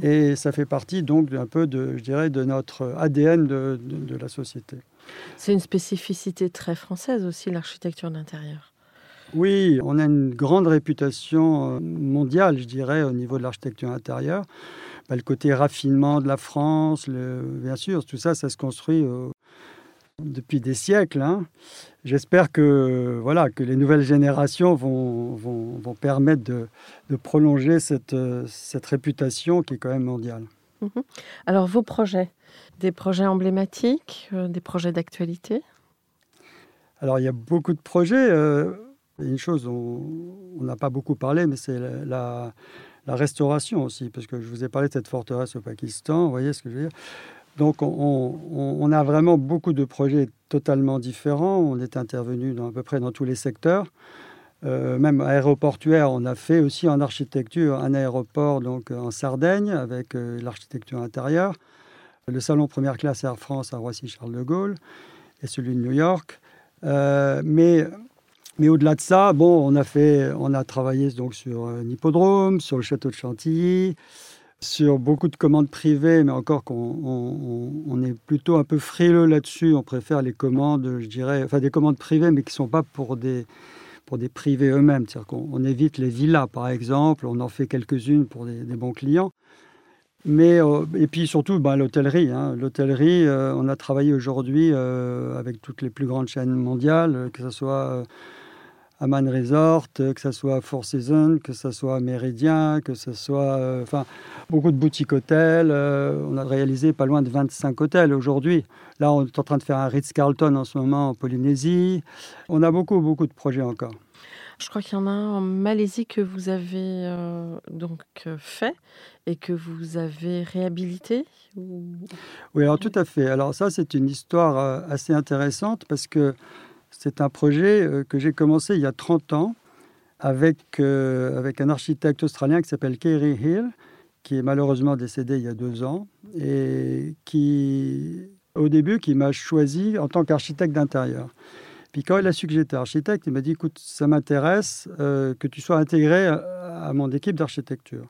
Et ça fait partie donc un peu de, je dirais, de notre ADN de, de la société. C'est une spécificité très française aussi, l'architecture d'intérieur. Oui, on a une grande réputation euh, mondiale, je dirais, au niveau de l'architecture intérieure. Bah, le côté raffinement de la France, bien sûr, tout ça, ça se construit euh, depuis des siècles. Hein. J'espère que, voilà, que les nouvelles générations vont, vont, permettre de, prolonger cette, euh, cette, réputation qui est quand même mondiale. Mhm. Alors, vos projets, des projets emblématiques, des projets d'actualité? Alors, il y a beaucoup de projets. Une chose dont on n'a pas beaucoup parlé, mais c'est la, restauration aussi, parce que je vous ai parlé de cette forteresse au Pakistan, vous voyez ce que je veux dire donc on, a vraiment beaucoup de projets totalement différents. On est intervenu à peu près dans tous les secteurs. Euh, même aéroportuaire, on a fait aussi en architecture un aéroport donc en Sardaigne avec euh, l'architecture intérieure. Le salon première classe Air France à Roissy-Charles de Gaulle et celui de New York. Euh, mais mais au-delà de ça, bon, on a fait, on a travaillé donc sur un hippodrome, sur le château de Chantilly, sur beaucoup de commandes privées, mais encore qu'on on, est plutôt un peu frileux là-dessus. On préfère les commandes, je dirais, enfin des commandes privées, mais qui ne sont pas pour des pour des privés eux-mêmes. C'est-à-dire qu'on évite les villas, par exemple. On en fait quelques-unes pour des, bons clients. Mais, euh, et puis surtout, bah, l'hôtellerie. Hein. L'hôtellerie, euh, on a travaillé aujourd'hui euh, avec toutes les plus grandes chaînes mondiales, que ce soit Aman Resort, que ce soit Four Seasons, que ce soit Méridien, que ce soit euh, enfin beaucoup de boutiques hôtels. Euh, on a réalisé pas loin de 25 hôtels aujourd'hui. Là, on est en train de faire un Ritz-Carlton en ce moment en Polynésie. On a beaucoup, beaucoup de projets encore. Je crois qu'il y en a un en Malaisie que vous avez euh, donc fait et que vous avez réhabilité. Oui, alors tout à fait. Alors ça, c'est une histoire assez intéressante parce que c'est un projet euh, que j'ai commencé il y a 30 ans avec, euh, avec un architecte australien qui s'appelle Kerry Hill, qui est malheureusement décédé il y a deux ans, et qui, au début, qui m'a choisi en tant qu'architecte d'intérieur. Puis quand il a su que j'étais architecte, il m'a dit, écoute, ça m'intéresse euh, que tu sois intégré à, mon équipe d'architecture.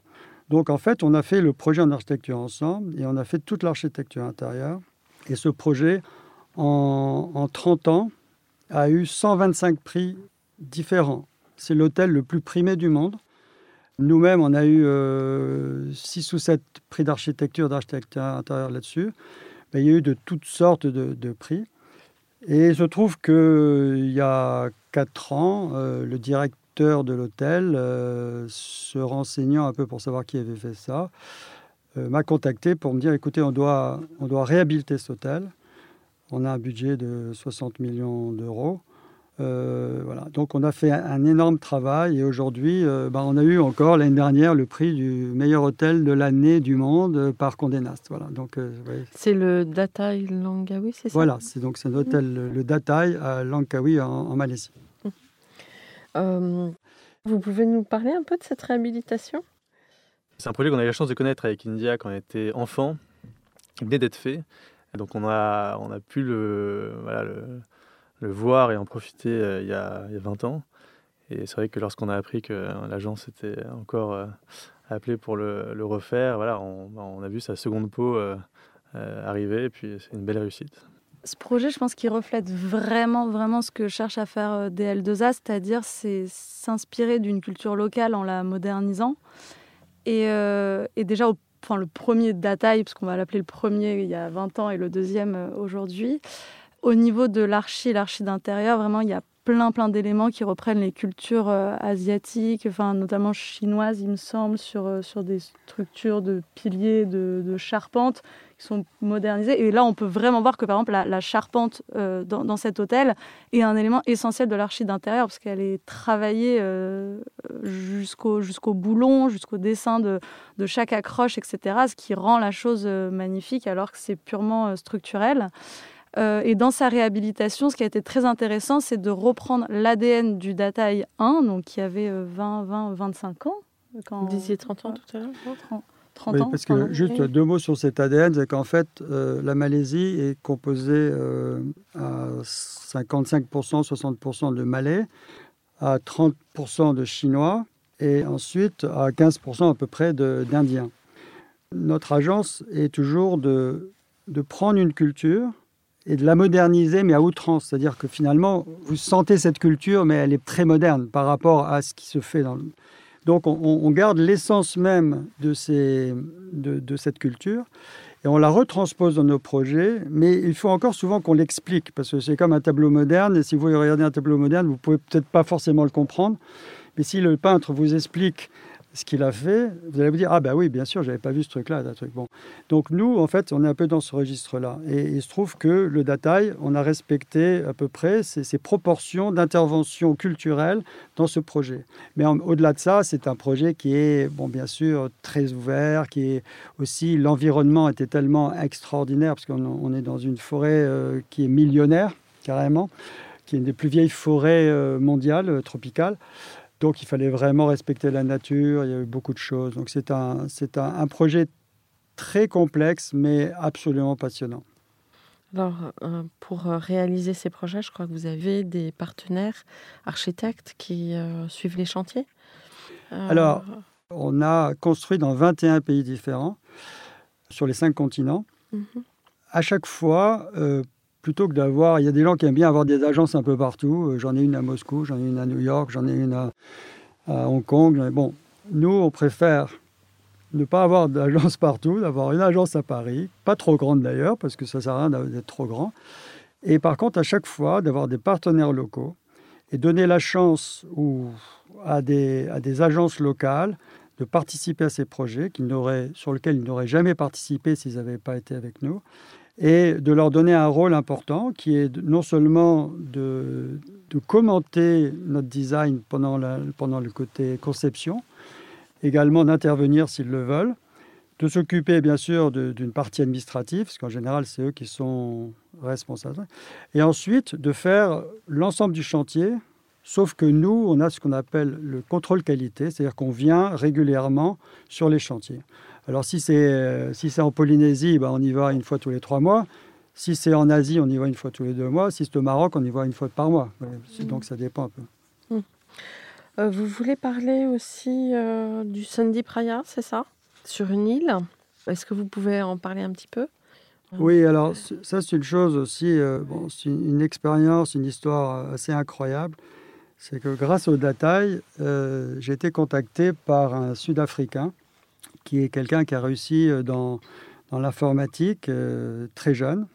Donc en fait, on a fait le projet en architecture ensemble et on a fait toute l'architecture intérieure. Et ce projet, en, en 30 ans, a eu 125 prix différents. C'est l'hôtel le plus primé du monde. Nous-mêmes, on a eu 6 euh, ou 7 prix d'architecture, d'architecture intérieure là-dessus. il y a eu de toutes sortes de, prix. Et il se trouve qu'il y a 4 ans, euh, le directeur de l'hôtel, euh, se renseignant un peu pour savoir qui avait fait ça, m'a contacté pour me dire, écoutez, on doit, on doit réhabiliter cet hôtel. On a un budget de 60 millions d'euros. Euh, voilà. Donc on a fait un, énorme travail et aujourd'hui, euh, bah, on a eu encore l'année dernière le prix du meilleur hôtel de l'année du monde par Condé Nast. Voilà. Donc euh, c'est le Datai Langkawi, c'est ça? Voilà, c'est donc c'est un hôtel le Datai à Langkawi en, Malaisie. vous pouvez nous parler un peu de cette réhabilitation? C'est un projet qu'on a eu la chance de connaître avec India quand on était enfant, qui venait d'être fait. Donc on a, on a pu le, voilà, le, voir et en profiter euh, il, y a, il, y a, 20 ans. Et c'est vrai que lorsqu'on a appris que l'agence était encore euh, appelée pour le, refaire, voilà, on, on, a vu sa seconde peau euh, arriver et puis c'est une belle réussite. Ce projet, je pense qu'il reflète vraiment, vraiment ce que cherche à faire DL2A, c'est-à-dire c'est s'inspirer d'une culture locale en la modernisant. Et, et déjà au enfin le premier Dataï, parce qu'on va l'appeler le premier il y a 20 ans et le deuxième euh, aujourd'hui. Au niveau de l'archi, l'archi d'intérieur, vraiment, il y a plein plein d'éléments qui reprennent les cultures asiatiques, enfin notamment chinoises, il me semble, sur, sur des structures de piliers, de, charpentes qui sont modernisés. Et là, on peut vraiment voir que, par exemple, la, charpente euh, dans, cet hôtel est un élément essentiel de l'archi d'intérieur, parce qu'elle est travaillée euh, jusqu'au jusqu'au boulon, jusqu'au dessin de, de, chaque accroche, etc., ce qui rend la chose euh, magnifique, alors que c'est purement structurel. Et dans sa réhabilitation, ce qui a été très intéressant, c'est de reprendre l'ADN du Dataï 1, donc qui avait 20, 20, 25 ans. Quand... Vous disiez 30 ans tout à l'heure oui, Parce que juste deux mots sur cet ADN, c'est qu'en fait, euh, la Malaisie est composée euh, à 55%, 60% de Malais, à 30% de Chinois et ensuite à 15% à peu près d'Indiens. Notre agence est toujours de, de prendre une culture et de la moderniser, mais à outrance. C'est-à-dire que finalement, vous sentez cette culture, mais elle est très moderne par rapport à ce qui se fait dans le donc on, garde l'essence même de, cette culture et on la retranspose dans nos projets, mais il faut encore souvent qu'on l'explique, parce que c'est comme un tableau moderne, et si vous regardez un tableau moderne, vous pouvez peut-être pas forcément le comprendre, mais si le peintre vous explique ce qu'il a fait, vous allez vous dire ah ben oui bien sûr j'avais pas vu ce truc là, truc bon. Donc nous en fait on est un peu dans ce registre là et il se trouve que le Dataï on a respecté à peu près ces, proportions d'intervention culturelle dans ce projet. Mais au-delà de ça c'est un projet qui est bon bien sûr très ouvert, qui est aussi l'environnement était tellement extraordinaire parce qu'on est dans une forêt euh, qui est millionnaire carrément, qui est une des plus vieilles forêts euh, mondiales euh, tropicales. Donc il fallait vraiment respecter la nature, il y a eu beaucoup de choses. Donc c'est un, c'est un, projet très complexe, mais absolument passionnant. Alors, euh, pour euh, réaliser ces projets, je crois que vous avez des partenaires architectes qui euh, suivent les chantiers Alors, on a construit dans 21 pays différents, sur les cinq continents. Mhm. À chaque fois, plutôt que d'avoir. Il y a des gens qui aiment bien avoir des agences un peu partout. Euh, j'en ai une à Moscou, j'en ai une à New York, j'en ai une à, Hong Kong. Bon, nous, on préfère ne pas avoir d'agence partout, d'avoir une agence à Paris, pas trop grande d'ailleurs, parce que ça sert à rien d'être trop grand. Et par contre, à chaque fois, d'avoir des partenaires locaux et donner la chance ou à, des, à des agences locales de participer à ces projets sur lesquels ils n'auraient jamais participé s'ils n'avaient pas été avec nous et de leur donner un rôle important qui est non seulement de, commenter notre design pendant, pendant le côté conception, également d'intervenir s'ils le veulent, de s'occuper bien sûr d'une partie administrative, parce qu'en général c'est eux qui sont responsables, et ensuite de faire l'ensemble du chantier, sauf que nous, on a ce qu'on appelle le contrôle qualité, c'est-à-dire qu'on vient régulièrement sur les chantiers. Alors si c'est euh, si en Polynésie, ben, on y va une fois tous les trois mois. Si c'est en Asie, on y va une fois tous les deux mois. Si c'est au Maroc, on y va une fois par mois. Mmh. Donc ça dépend un peu. Mmh. Euh, vous voulez parler aussi euh, du Sunday Praya, c'est ça? Sur une île? Est-ce que vous pouvez en parler un petit peu? Oui, alors ça c'est une chose aussi, bon, c'est une expérience, une histoire assez incroyable. C'est que grâce au Dataï, j'ai été contacté par un Sud-Africain qui est quelqu'un qui a réussi euh, dans, l'informatique euh, très jeune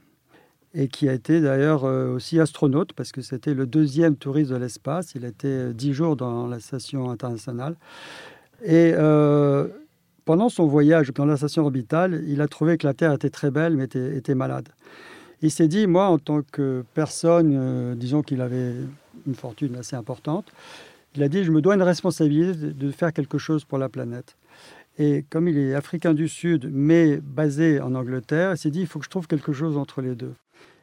et qui a été d'ailleurs euh, aussi astronaute parce que c'était le deuxième touriste de l'espace. Il était dix jours dans la station internationale. Et pendant son voyage dans la station orbitale, il a trouvé que la Terre était très belle mais était malade. Il s'est dit, moi, en tant que personne, disons qu'il avait une fortune assez importante, il a dit, je me dois une responsabilité de faire quelque chose pour la planète. Et comme il est africain du Sud, mais basé en Angleterre, il s'est dit, il faut que je trouve quelque chose entre les deux.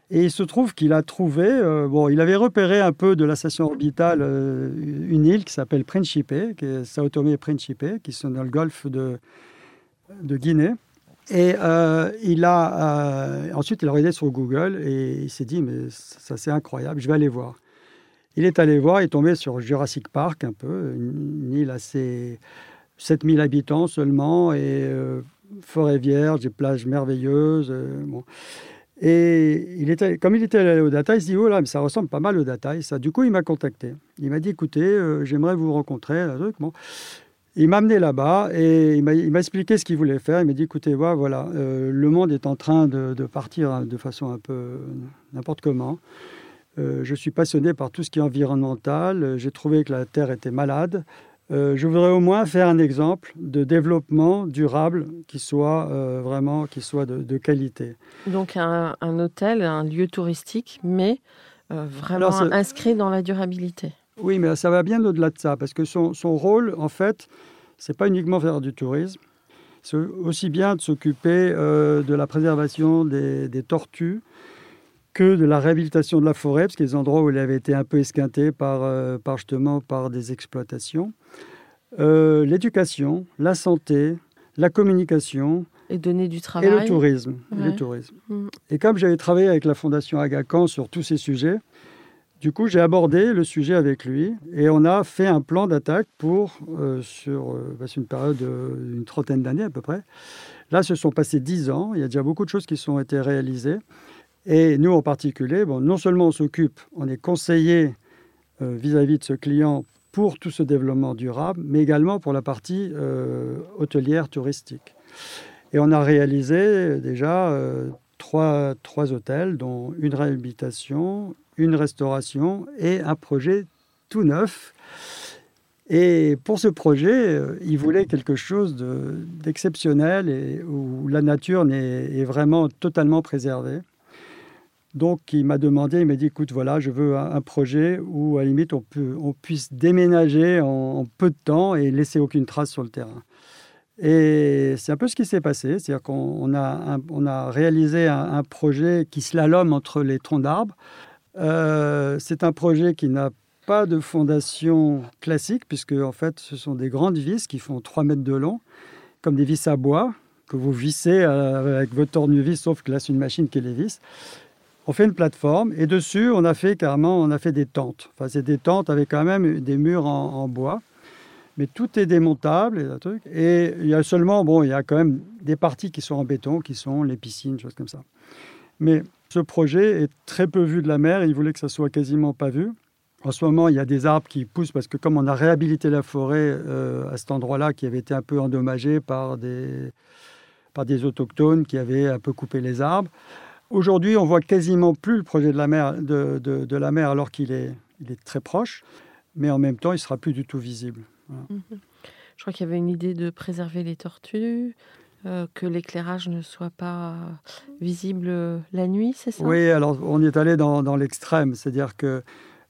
Et il se trouve qu'il a trouvé, euh, bon, il avait repéré un peu de la station orbitale euh, une île qui s'appelle Principe, qui est Sao Tomé et Principe, qui sont dans le golfe de, de Guinée. Et euh, il a, ensuite, il a regardé sur Google et il s'est dit, mais ça c'est incroyable, je vais aller voir. Il est allé voir, il est tombé sur Jurassic Park un peu, une île assez 7000 habitants seulement et euh, forêt vierge, des plages merveilleuses. Euh. Et il était, comme il était allé au Dataï, il s'est dit, oh là, mais ça ressemble pas mal au Dataï, ça. Du coup, il m'a contacté. Il m'a dit, écoutez, euh, j'aimerais vous rencontrer. Il m'a amené là-bas et il m'a expliqué ce qu'il voulait faire. Il m'a dit, écoutez, voilà, le monde est en train de, partir hein, de façon un peu n'importe comment. Je suis passionné par tout ce qui est environnemental. J'ai trouvé que la Terre était malade. Euh, je voudrais au moins faire un exemple de développement durable qui soit euh, vraiment qui soit de, qualité. Donc un, hôtel, un lieu touristique, mais vraiment inscrit dans la durabilité. Oui, mais ça va bien au-delà de ça, parce que son, son rôle, en fait, c'est pas uniquement faire du tourisme, c'est aussi bien de s'occuper de la préservation des, des tortues, que de la réhabilitation de la forêt, parce qu'il y a des endroits où elle avait été un peu esquintée par, euh, par justement par des exploitations. Euh, l'éducation, la santé, la communication. Et donner du travail. Et le tourisme. Et, tourisme. Mm. et comme j'avais travaillé avec la Fondation Agacan sur tous ces sujets, du coup, j'ai abordé le sujet avec lui et on a fait un plan d'attaque pour, euh, sur, bah, une période d'une trentaine d'années à peu près. Là, se sont passés dix ans. Il y a déjà beaucoup de choses qui sont été réalisées. Et nous, en particulier, bon, non seulement on s'occupe, on est conseillé euh, vis-à-vis de ce client pour tout ce développement durable, mais également pour la partie euh, hôtelière touristique. Et on a réalisé euh, déjà trois, trois hôtels, dont une réhabilitation, une restauration et un projet tout neuf. Et pour ce projet, il voulait quelque chose d'exceptionnel et où la nature est vraiment totalement préservée. Donc, il m'a demandé, il m'a dit, écoute, voilà, je veux un, projet où, à la limite, on, peut, on puisse déménager en, peu de temps et laisser aucune trace sur le terrain. Et c'est un peu ce qui s'est passé, c'est-à-dire qu'on a, réalisé un, projet qui slalom entre les troncs d'arbres. Euh, c'est un projet qui n'a pas de fondation classique, puisque en fait, ce sont des grandes vis qui font 3 mètres de long, comme des vis à bois que vous vissez euh, avec votre tournevis, sauf que là, c'est une machine qui les visse on fait une plateforme et dessus, on a fait carrément, on a fait des tentes. Enfin, c'est des tentes avec quand même des murs en, bois. Mais tout est démontable et, il y a seulement, bon, il y a quand même des parties qui sont en béton, qui sont les piscines, choses comme ça. Mais ce projet est très peu vu de la mer. Il voulait que ça soit quasiment pas vu. En ce moment, il y a des arbres qui poussent parce que comme on a réhabilité la forêt euh, à cet endroit-là, qui avait été un peu endommagé par des, par des autochtones qui avaient un peu coupé les arbres, Aujourd'hui, on voit quasiment plus le projet de la mer, de, la mer alors qu'il est, il est très proche, mais en même temps, il sera plus du tout visible. Mhm. Je crois qu'il y avait une idée de préserver les tortues, euh, que l'éclairage ne soit pas visible la nuit, c'est ça? Oui, alors on y est allé dans, l'extrême, c'est-à-dire que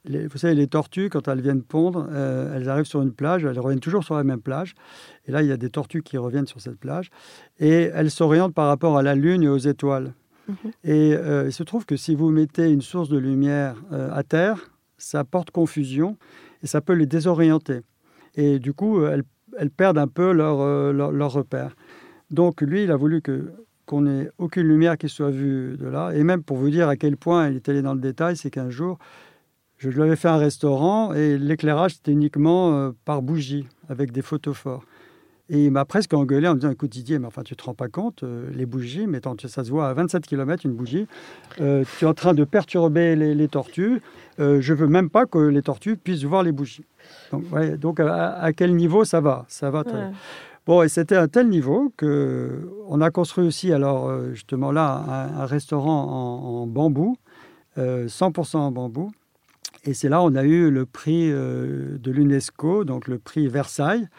les, vous savez, les tortues, quand elles viennent pondre, euh, elles arrivent sur une plage, elles reviennent toujours sur la même plage. Et là, il y a des tortues qui reviennent sur cette plage. Et elles s'orientent par rapport à la Lune et aux étoiles. Et euh, il se trouve que si vous mettez une source de lumière euh, à terre, ça porte confusion et ça peut les désorienter. Et du coup, elles, perdent un peu leur, euh, leur, repère. Donc lui, il a voulu qu'on n'ait aucune lumière qui soit vue de là. Et même pour vous dire à quel point il est allé dans le détail, c'est qu'un jour, je lui avais fait un restaurant et l'éclairage, c'était uniquement par bougie, avec des photophores. Et il m'a presque engueulé en me disant Écoute, Didier, mais enfin, tu te rends pas compte, euh, les bougies, mais ça se voit à 27 km, une bougie, euh, tu es en train de perturber les, tortues. Euh, je veux même pas que les tortues puissent voir les bougies. Donc, donc à, quel niveau ça va? Ça va très Bon, et c'était à un tel niveau que on a construit aussi, alors justement là, un, restaurant en, en bambou, 100% en bambou. Et c'est là on a eu le prix de l'UNESCO, donc le prix Versailles.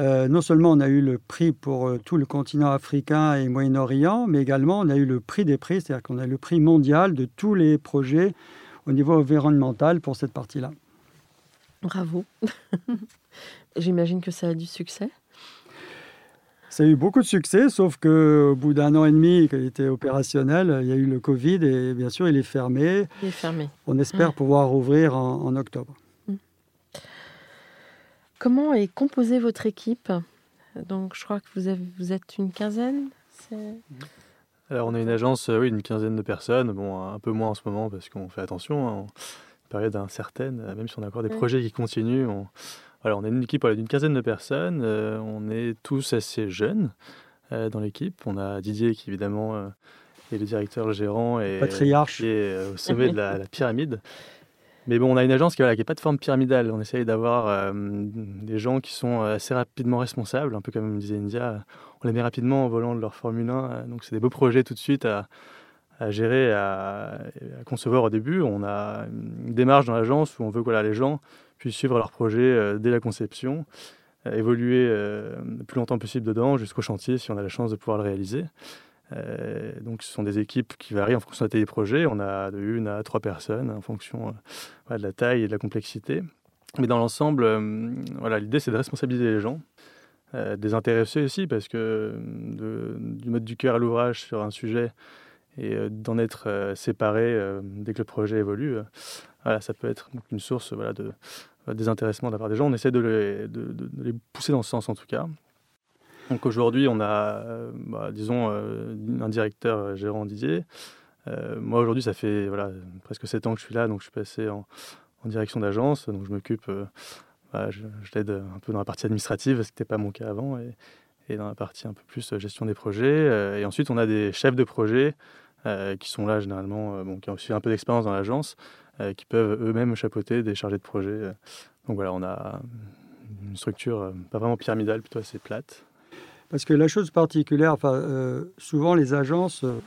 Euh, non seulement on a eu le prix pour euh, tout le continent africain et Moyen-Orient, mais également on a eu le prix des prix, c'est-à-dire qu'on a le prix mondial de tous les projets au niveau environnemental pour cette partie-là. Bravo. [laughs] J'imagine que ça a du succès. Ça a eu beaucoup de succès, sauf qu'au bout d'un an et demi qu'il était opérationnel, il y a eu le Covid et bien sûr il est fermé. Il est fermé. On espère pouvoir rouvrir en octobre. Comment est composée votre équipe? Donc, je crois que vous, vous êtes une quinzaine Alors, on a une agence, euh, oui, une quinzaine de personnes. Bon, un peu moins en ce moment parce qu'on fait attention. Hein, en période incertaine, euh, même si on a encore des projets qui continuent. On... Alors, on a une équipe d'une quinzaine de personnes. Euh, on est tous assez jeunes dans l'équipe. On a Didier qui, évidemment, est le directeur, le gérant et Patriarche. qui est au sommet de la pyramide. Mais bon, on a une agence qui n'a pas de forme pyramidale. On essaye d'avoir euh, des gens qui sont assez rapidement responsables, un peu comme disait India. On les met rapidement en volant de leur Formule 1. Euh, donc, c'est des beaux projets tout de suite à, gérer, à, concevoir au début. On a une démarche dans l'agence où on veut que voilà, les gens puissent suivre leur projet euh, dès la conception, euh, évoluer euh, le plus longtemps possible dedans jusqu'au chantier si on a la chance de pouvoir le réaliser. Donc ce sont des équipes qui varient en fonction de la taille des projets. On a de une à trois personnes en fonction de la taille et de la complexité. Mais dans l'ensemble, voilà, l'idée c'est de responsabiliser les gens, euh, des intéressés aussi, parce que du mode du cœur à l'ouvrage sur un sujet, et euh, d'en être euh, séparé euh, dès que le projet évolue, voilà, ça peut être une source voilà, de désintéressement de la part des gens. On essaie de les, pousser dans ce sens en tout cas. Donc aujourd'hui, on a, bah, disons, un directeur gérant Didier. moi aujourd'hui, ça fait voilà, presque 7 ans que je suis là, donc je suis passé en, direction d'agence, donc je m'occupe, bah, je, l'aide un peu dans la partie administrative, ce qui n'était pas mon cas avant, et, dans la partie un peu plus gestion des projets. et ensuite, on a des chefs de projet euh, qui sont là généralement, euh, qui ont aussi un peu d'expérience dans l'agence, euh, qui peuvent eux-mêmes chapeauter des chargés de projet. Donc voilà, on a une structure pas vraiment pyramidale, plutôt assez plate. Parce que la chose particulière, enfin, euh, souvent les agences euh,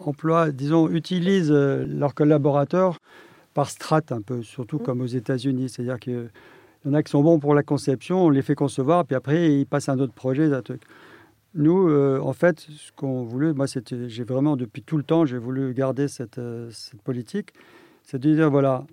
emploient, disons, utilisent euh, leurs collaborateurs par strate un peu, surtout mmh. comme aux États-Unis. C'est-à-dire qu'il y en a qui sont bons pour la conception, on les fait concevoir, puis après ils passent à un autre projet, un truc. Nous, euh, en fait, ce qu'on voulait, moi, c'était, j'ai vraiment, depuis tout le temps, j'ai voulu garder cette, euh, cette politique, c'est de dire, voilà,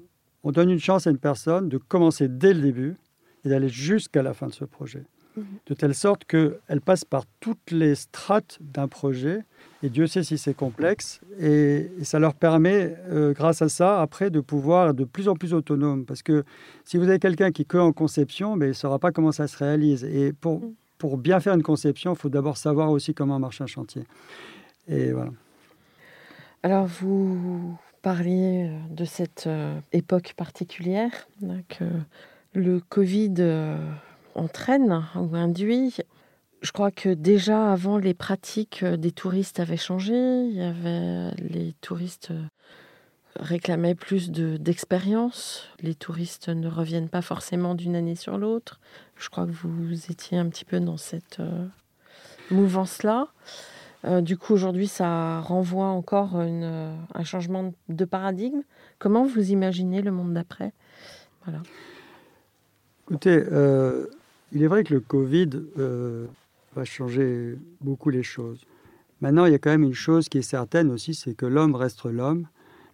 on donne une chance à une personne de commencer dès le début et d'aller jusqu'à la fin de ce projet. Mmh. De telle sorte qu'elle passe par toutes les strates d'un projet, et Dieu sait si c'est complexe, et, et, ça leur permet, euh, grâce à ça, après, de pouvoir être de plus en plus autonome. Parce que si vous avez quelqu'un qui est que en conception, mais il ne saura pas comment ça se réalise. Et pour... Mmh pour bien faire une conception, il faut d'abord savoir aussi comment marche un chantier. Et voilà. Alors, vous parliez de cette euh, époque particulière que le Covid euh, entraîne ou induit. Je crois que déjà avant, les pratiques des touristes avaient changé. Il y avait les touristes réclamaient plus d'expérience. De, les touristes ne reviennent pas forcément d'une année sur l'autre. Je crois que vous étiez un petit peu dans cette euh, mouvance-là. Euh, du coup, aujourd'hui, ça renvoie encore une, euh, un changement de paradigme. Comment vous imaginez le monde d'après? Voilà. Écoutez, euh, il est vrai que le Covid euh, va changer beaucoup les choses. Maintenant, il y a quand même une chose qui est certaine aussi, c'est que l'homme reste l'homme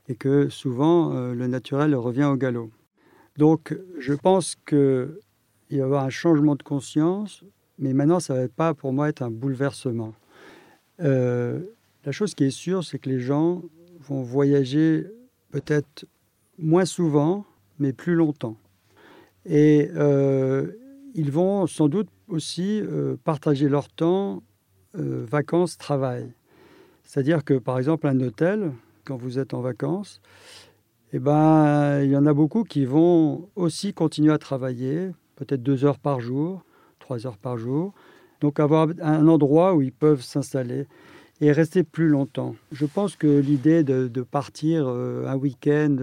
et que souvent euh, le naturel revient au galop. Donc je pense qu'il va y avoir un changement de conscience, mais maintenant ça ne va pas pour moi être un bouleversement. Euh, la chose qui est sûre, c'est que les gens vont voyager peut-être moins souvent, mais plus longtemps. Et ils vont sans doute aussi euh, partager leur temps euh, vacances-travail. C'est-à-dire que par exemple un hôtel, quand vous êtes en vacances, eh ben, il y en a beaucoup qui vont aussi continuer à travailler, peut-être deux heures par jour, trois heures par jour. Donc avoir un endroit où ils peuvent s'installer et rester plus longtemps. Je pense que l'idée de, partir euh, un week-end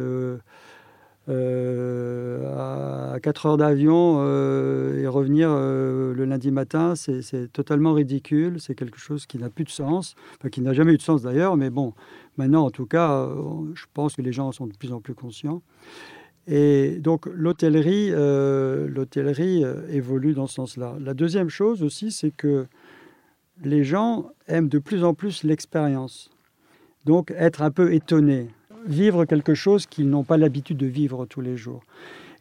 à 4 heures d'avion euh, et revenir euh, le lundi matin, c'est totalement ridicule. C'est quelque chose qui n'a plus de sens, qui n'a jamais eu de sens d'ailleurs, mais bon, maintenant en tout cas, je pense que les gens sont de plus en plus conscients. Et donc l'hôtellerie euh, l'hôtellerie évolue dans ce sens-là. La deuxième chose aussi, c'est que les gens aiment de plus en plus l'expérience. Donc être un peu étonné, vivre quelque chose qu'ils n'ont pas l'habitude de vivre tous les jours.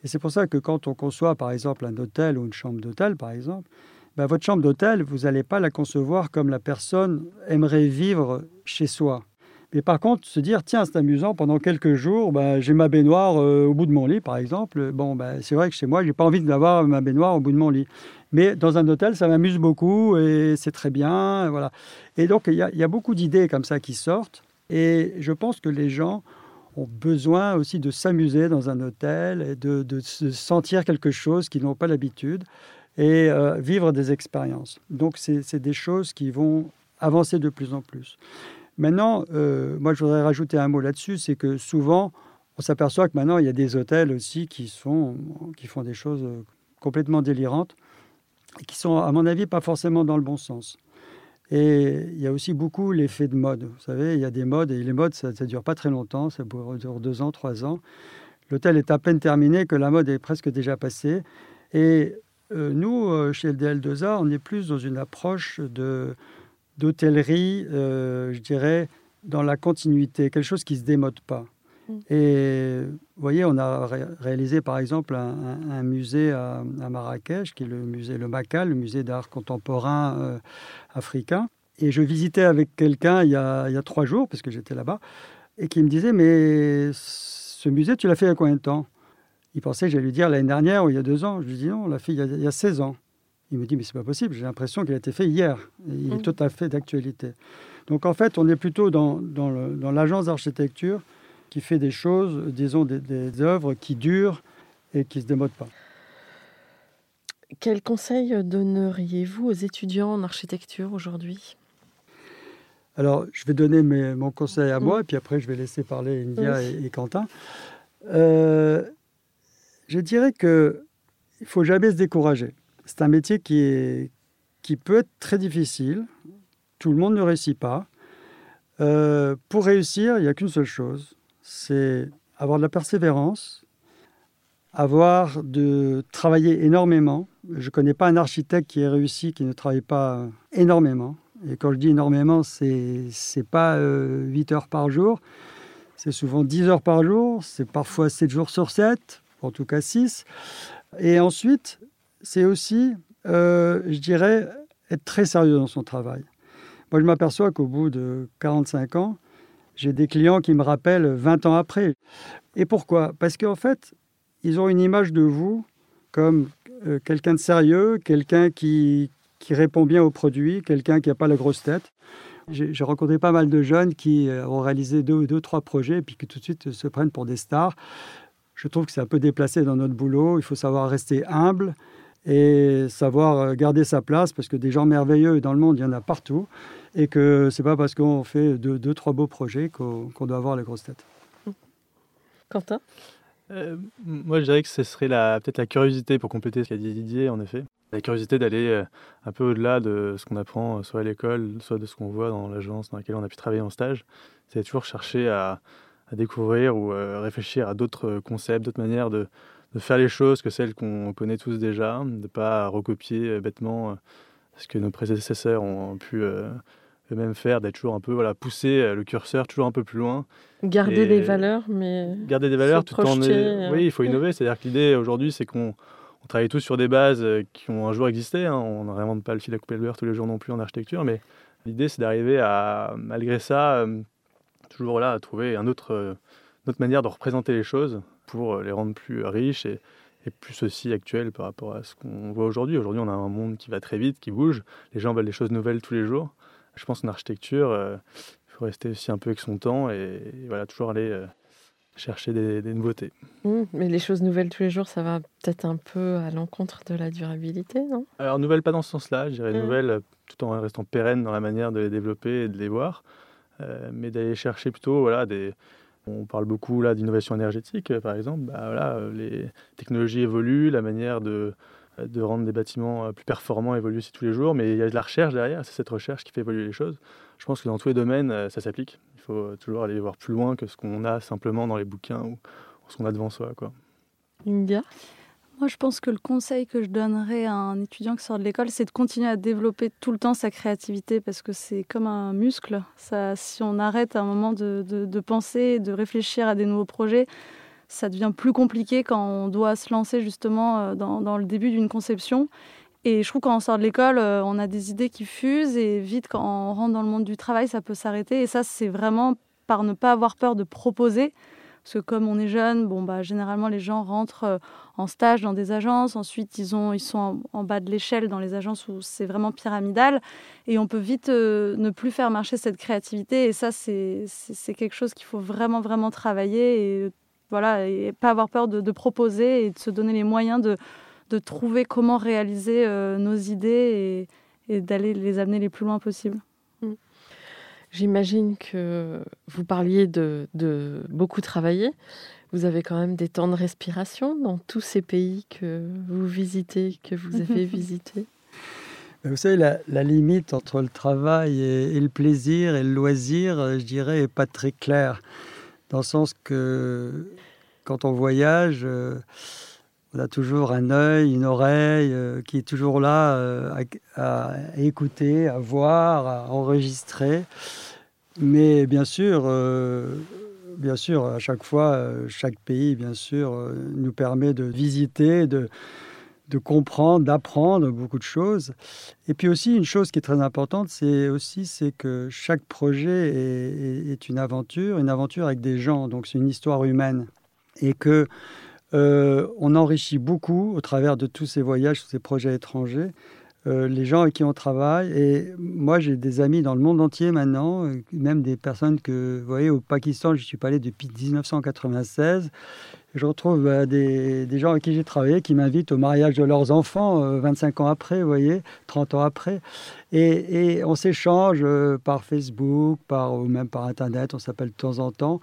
Et c'est pour ça que quand on conçoit par exemple un hôtel ou une chambre d'hôtel par exemple, ben, votre chambre d'hôtel, vous n'allez pas la concevoir comme la personne aimerait vivre chez soi. Mais par contre, se dire, tiens, c'est amusant, pendant quelques jours, ben, j'ai ma baignoire euh, au bout de mon lit, par exemple. Bon, ben, c'est vrai que chez moi, je n'ai pas envie d'avoir ma baignoire au bout de mon lit. Mais dans un hôtel, ça m'amuse beaucoup et c'est très bien. Voilà. Et donc, il y, a beaucoup d'idées comme ça qui sortent. Et je pense que les gens ont besoin aussi de s'amuser dans un hôtel et de, de, sentir quelque chose qu'ils n'ont pas l'habitude et euh, vivre des expériences. Donc, c'est des choses qui vont avancer de plus en plus. Maintenant, euh, moi, je voudrais rajouter un mot là-dessus, c'est que souvent, on s'aperçoit que maintenant, il y a des hôtels aussi qui, sont, qui font des choses complètement délirantes et qui sont, à mon avis, pas forcément dans le bon sens. Et il y a aussi beaucoup l'effet de mode. Vous savez, il y a des modes et les modes, ça ne dure pas très longtemps, ça dure deux ans, trois ans. L'hôtel est à peine terminé que la mode est presque déjà passée. Et euh, nous, euh, chez LDL2A, on est plus dans une approche de, d'hôtellerie, euh, je dirais, dans la continuité, quelque chose qui ne se démode pas. Mm. Et vous voyez, on a réalisé par exemple un, musée à, Marrakech, qui est le musée Le Macal, le musée d'art contemporain africain. Et je visitais avec quelqu'un il, y a trois jours, parce que j'étais là-bas, et qui me disait, mais ce musée, tu l'as fait il y a combien de temps? Il pensait que j'allais lui dire l'année dernière ou il y a deux ans. Je lui dis non, on l'a fait il y, a, 16 ans. Il me dit mais c'est pas possible, j'ai l'impression qu'il a été fait hier. il est mmh. tout à fait d'actualité. Donc en fait, on est plutôt dans, dans l'agence d'architecture qui fait des choses, disons des, des, œuvres qui durent et qui ne se démodent pas. Quel conseil donneriez-vous aux étudiants en architecture aujourd'hui? Alors, je vais donner mes, mon conseil à mmh. moi, et puis après, je vais laisser parler India et, et, Quentin. Euh, je dirais que il faut jamais se décourager. C'est un métier qui, est, qui peut être très difficile. Tout le monde ne réussit pas. Euh, pour réussir, il n'y a qu'une seule chose, c'est avoir de la persévérance, avoir de travailler énormément. Je ne connais pas un architecte qui ait réussi qui ne travaille pas énormément. Et quand je dis énormément, c'est n'est pas 8 euh, heures par jour, c'est souvent 10 heures par jour, c'est parfois 7 jours sur 7, en tout cas 6. Et ensuite, c'est aussi, euh, je dirais, être très sérieux dans son travail. Moi, je m'aperçois qu'au bout de 45 ans, j'ai des clients qui me rappellent 20 ans après. Et pourquoi? Parce qu'en fait, ils ont une image de vous comme euh, quelqu'un de sérieux, quelqu'un qui, qui répond bien aux produits, quelqu'un qui n'a pas la grosse tête. J'ai rencontré pas mal de jeunes qui euh, ont réalisé deux, deux, trois projets et puis qui tout de suite se prennent pour des stars je trouve que c'est un peu déplacé dans notre boulot. Il faut savoir rester humble et savoir euh, garder sa place parce que des gens merveilleux dans le monde, il y en a partout. Et que c'est pas parce qu'on fait deux, trois beaux projets qu'on doit avoir les grosses têtes. Quentin? Euh, Moi, je dirais que ce serait peut-être la curiosité pour compléter ce qu'a dit Didier, en effet. La curiosité d'aller euh, un peu au-delà de ce qu'on apprend, soit à l'école, soit de ce qu'on voit dans l'agence dans laquelle on a pu travailler en stage. C'est toujours chercher à, à découvrir ou réfléchir à d'autres concepts, d'autres manières de, de, faire les choses que celles qu'on connaît tous déjà, de ne pas recopier euh, bêtement ce que nos prédécesseurs ont pu eux-mêmes faire, d'être toujours un peu, voilà, pousser le curseur toujours un peu plus loin. Garder des valeurs, mais. Garder des valeurs tout en. Oui, il faut innover. C'est-à-dire que l'idée aujourd'hui, c'est qu'on on travaille tous sur des bases qui ont un jour existé. Hein. On n'invente pas le fil à couper le beurre tous les jours non plus en architecture, mais l'idée, c'est d'arriver à, malgré ça, toujours là à trouver un autre, euh, une autre manière de représenter les choses pour euh, les rendre plus riches et, et plus aussi actuelles par rapport à ce qu'on voit aujourd'hui. Aujourd'hui, on a un monde qui va très vite, qui bouge. Les gens veulent des choses nouvelles tous les jours. Je pense qu'en architecture, euh, il faut rester aussi un peu avec son temps et, voilà, toujours aller chercher des, nouveautés. Mmh, mais les choses nouvelles tous les jours, ça va peut-être un peu à l'encontre de la durabilité, non? Alors, nouvelles, pas dans ce sens-là. Je dirais mmh. nouvelles tout en restant pérenne dans la manière de les développer et de les voir. Euh, mais d'aller chercher plutôt voilà, des, on parle beaucoup là d'innovation énergétique, par exemple. Bah, voilà, euh, les technologies évoluent, la manière de, de rendre des bâtiments euh, plus performants évolue aussi tous les jours, mais il y a de la recherche derrière, c'est cette recherche qui fait évoluer les choses. Je pense que dans tous les domaines, ça s'applique. Il faut toujours aller voir plus loin que ce qu'on a simplement dans les bouquins ou ce qu'on a devant soi. Quoi. India moi, je pense que le conseil que je donnerais à un étudiant qui sort de l'école, c'est de continuer à développer tout le temps sa créativité parce que c'est comme un muscle. Si on arrête à un moment de, de, penser, de réfléchir à des nouveaux projets, ça devient plus compliqué quand on doit se lancer justement euh, dans, dans le début d'une conception. Et je trouve quand on sort de l'école, euh, on a des idées qui fusent et vite quand on rentre dans le monde du travail, ça peut s'arrêter. Et ça, c'est vraiment par ne pas avoir peur de proposer. Parce que comme on est jeune, bon, bah, généralement les gens rentrent euh, en stage dans des agences, ensuite ils, ont, ils sont en, bas de l'échelle dans les agences où c'est vraiment pyramidal, et on peut vite euh, ne plus faire marcher cette créativité, et ça c'est quelque chose qu'il faut vraiment vraiment travailler, et, voilà, et pas avoir peur de, proposer et de se donner les moyens de, de trouver comment réaliser euh, nos idées et, et d'aller les amener les plus loin possible. J'imagine que vous parliez de, beaucoup travailler. Vous avez quand même des temps de respiration dans tous ces pays que vous visitez, que vous [laughs] avez visités. Vous savez, la, limite entre le travail et, le plaisir et le loisir, euh, je dirais, n'est pas très claire. Dans le sens que quand on voyage, euh, on a toujours un œil, une oreille euh, qui est toujours là à, écouter, à voir, à enregistrer. Mais bien sûr, bien sûr, à chaque fois, chaque pays, bien sûr, nous permet de visiter, de, comprendre, d'apprendre beaucoup de choses. Et puis aussi, une chose qui est très importante, c'est aussi c'est que chaque projet est, une aventure, une aventure avec des gens, donc c'est une histoire humaine. Et que euh, on enrichit beaucoup au travers de tous ces voyages, tous ces projets étrangers, euh, les gens avec qui on travaille. Et moi, j'ai des amis dans le monde entier maintenant, euh, même des personnes que, vous voyez, au Pakistan, je suis pas allé depuis 1996 je retrouve bah, des, gens avec qui j'ai travaillé qui m'invitent au mariage de leurs enfants 25 euh, ans après, vous voyez, 30 ans après. Et, on s'échange par Facebook, par, ou même par Internet, on s'appelle de temps en temps.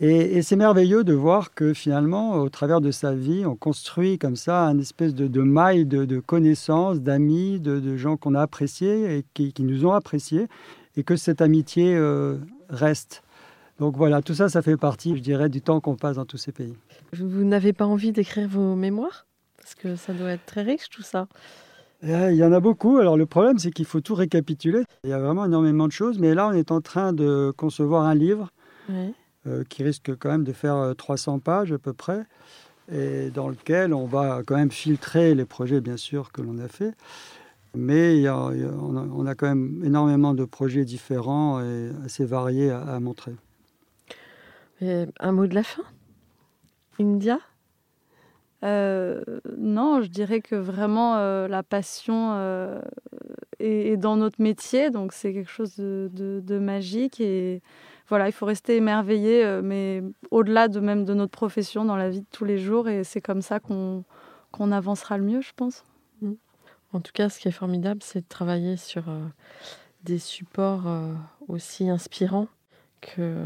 Et, c'est merveilleux de voir que finalement, au travers de sa vie, on construit comme ça un espèce de, maille de, connaissances, d'amis, de, gens qu'on a appréciés et qui, nous ont appréciés, et que cette amitié euh, reste. Donc voilà, tout ça, ça fait partie, je dirais, du temps qu'on passe dans tous ces pays. Vous n'avez pas envie d'écrire vos mémoires? Parce que ça doit être très riche tout ça. Eh, il y en a beaucoup. Alors le problème, c'est qu'il faut tout récapituler. Il y a vraiment énormément de choses. Mais là, on est en train de concevoir un livre euh, qui risque quand même de faire 300 euh, pages à peu près. Et dans lequel on va quand même filtrer les projets, bien sûr, que l'on a fait. Mais on, a, quand même énormément de projets différents et assez variés à montrer. un mot de la fin? India? Euh, non, je dirais que vraiment euh, la passion euh, est, dans notre métier, donc c'est quelque chose de, magique et voilà, il faut rester émerveillé, mais au-delà de même de notre profession dans la vie de tous les jours et c'est comme ça qu'on avancera le mieux, je pense. Mmh. En tout cas, ce qui est formidable, c'est de travailler sur des supports aussi inspirants que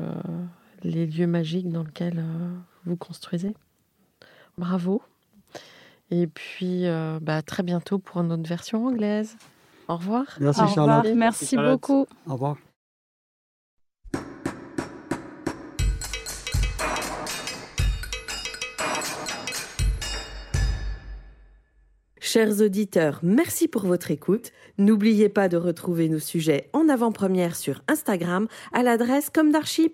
les lieux magiques dans lesquels vous construisez. Bravo. Et puis, euh, bah, très bientôt pour une autre version anglaise. Au revoir. Merci Charlotte. Merci beaucoup. Au revoir. Chers auditeurs, merci pour votre écoute. N'oubliez pas de retrouver nos sujets en avant-première sur Instagram à l'adresse comme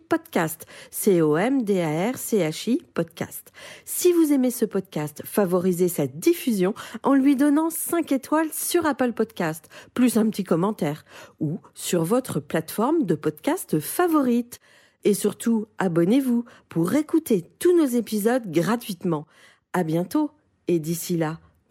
podcast, C-O-M-D-A-R-C-H-I podcast. Si vous aimez ce podcast, favorisez sa diffusion en lui donnant 5 étoiles sur Apple Podcast, plus un petit commentaire, ou sur votre plateforme de podcast favorite. Et surtout, abonnez-vous pour écouter tous nos épisodes gratuitement. À bientôt, et d'ici là,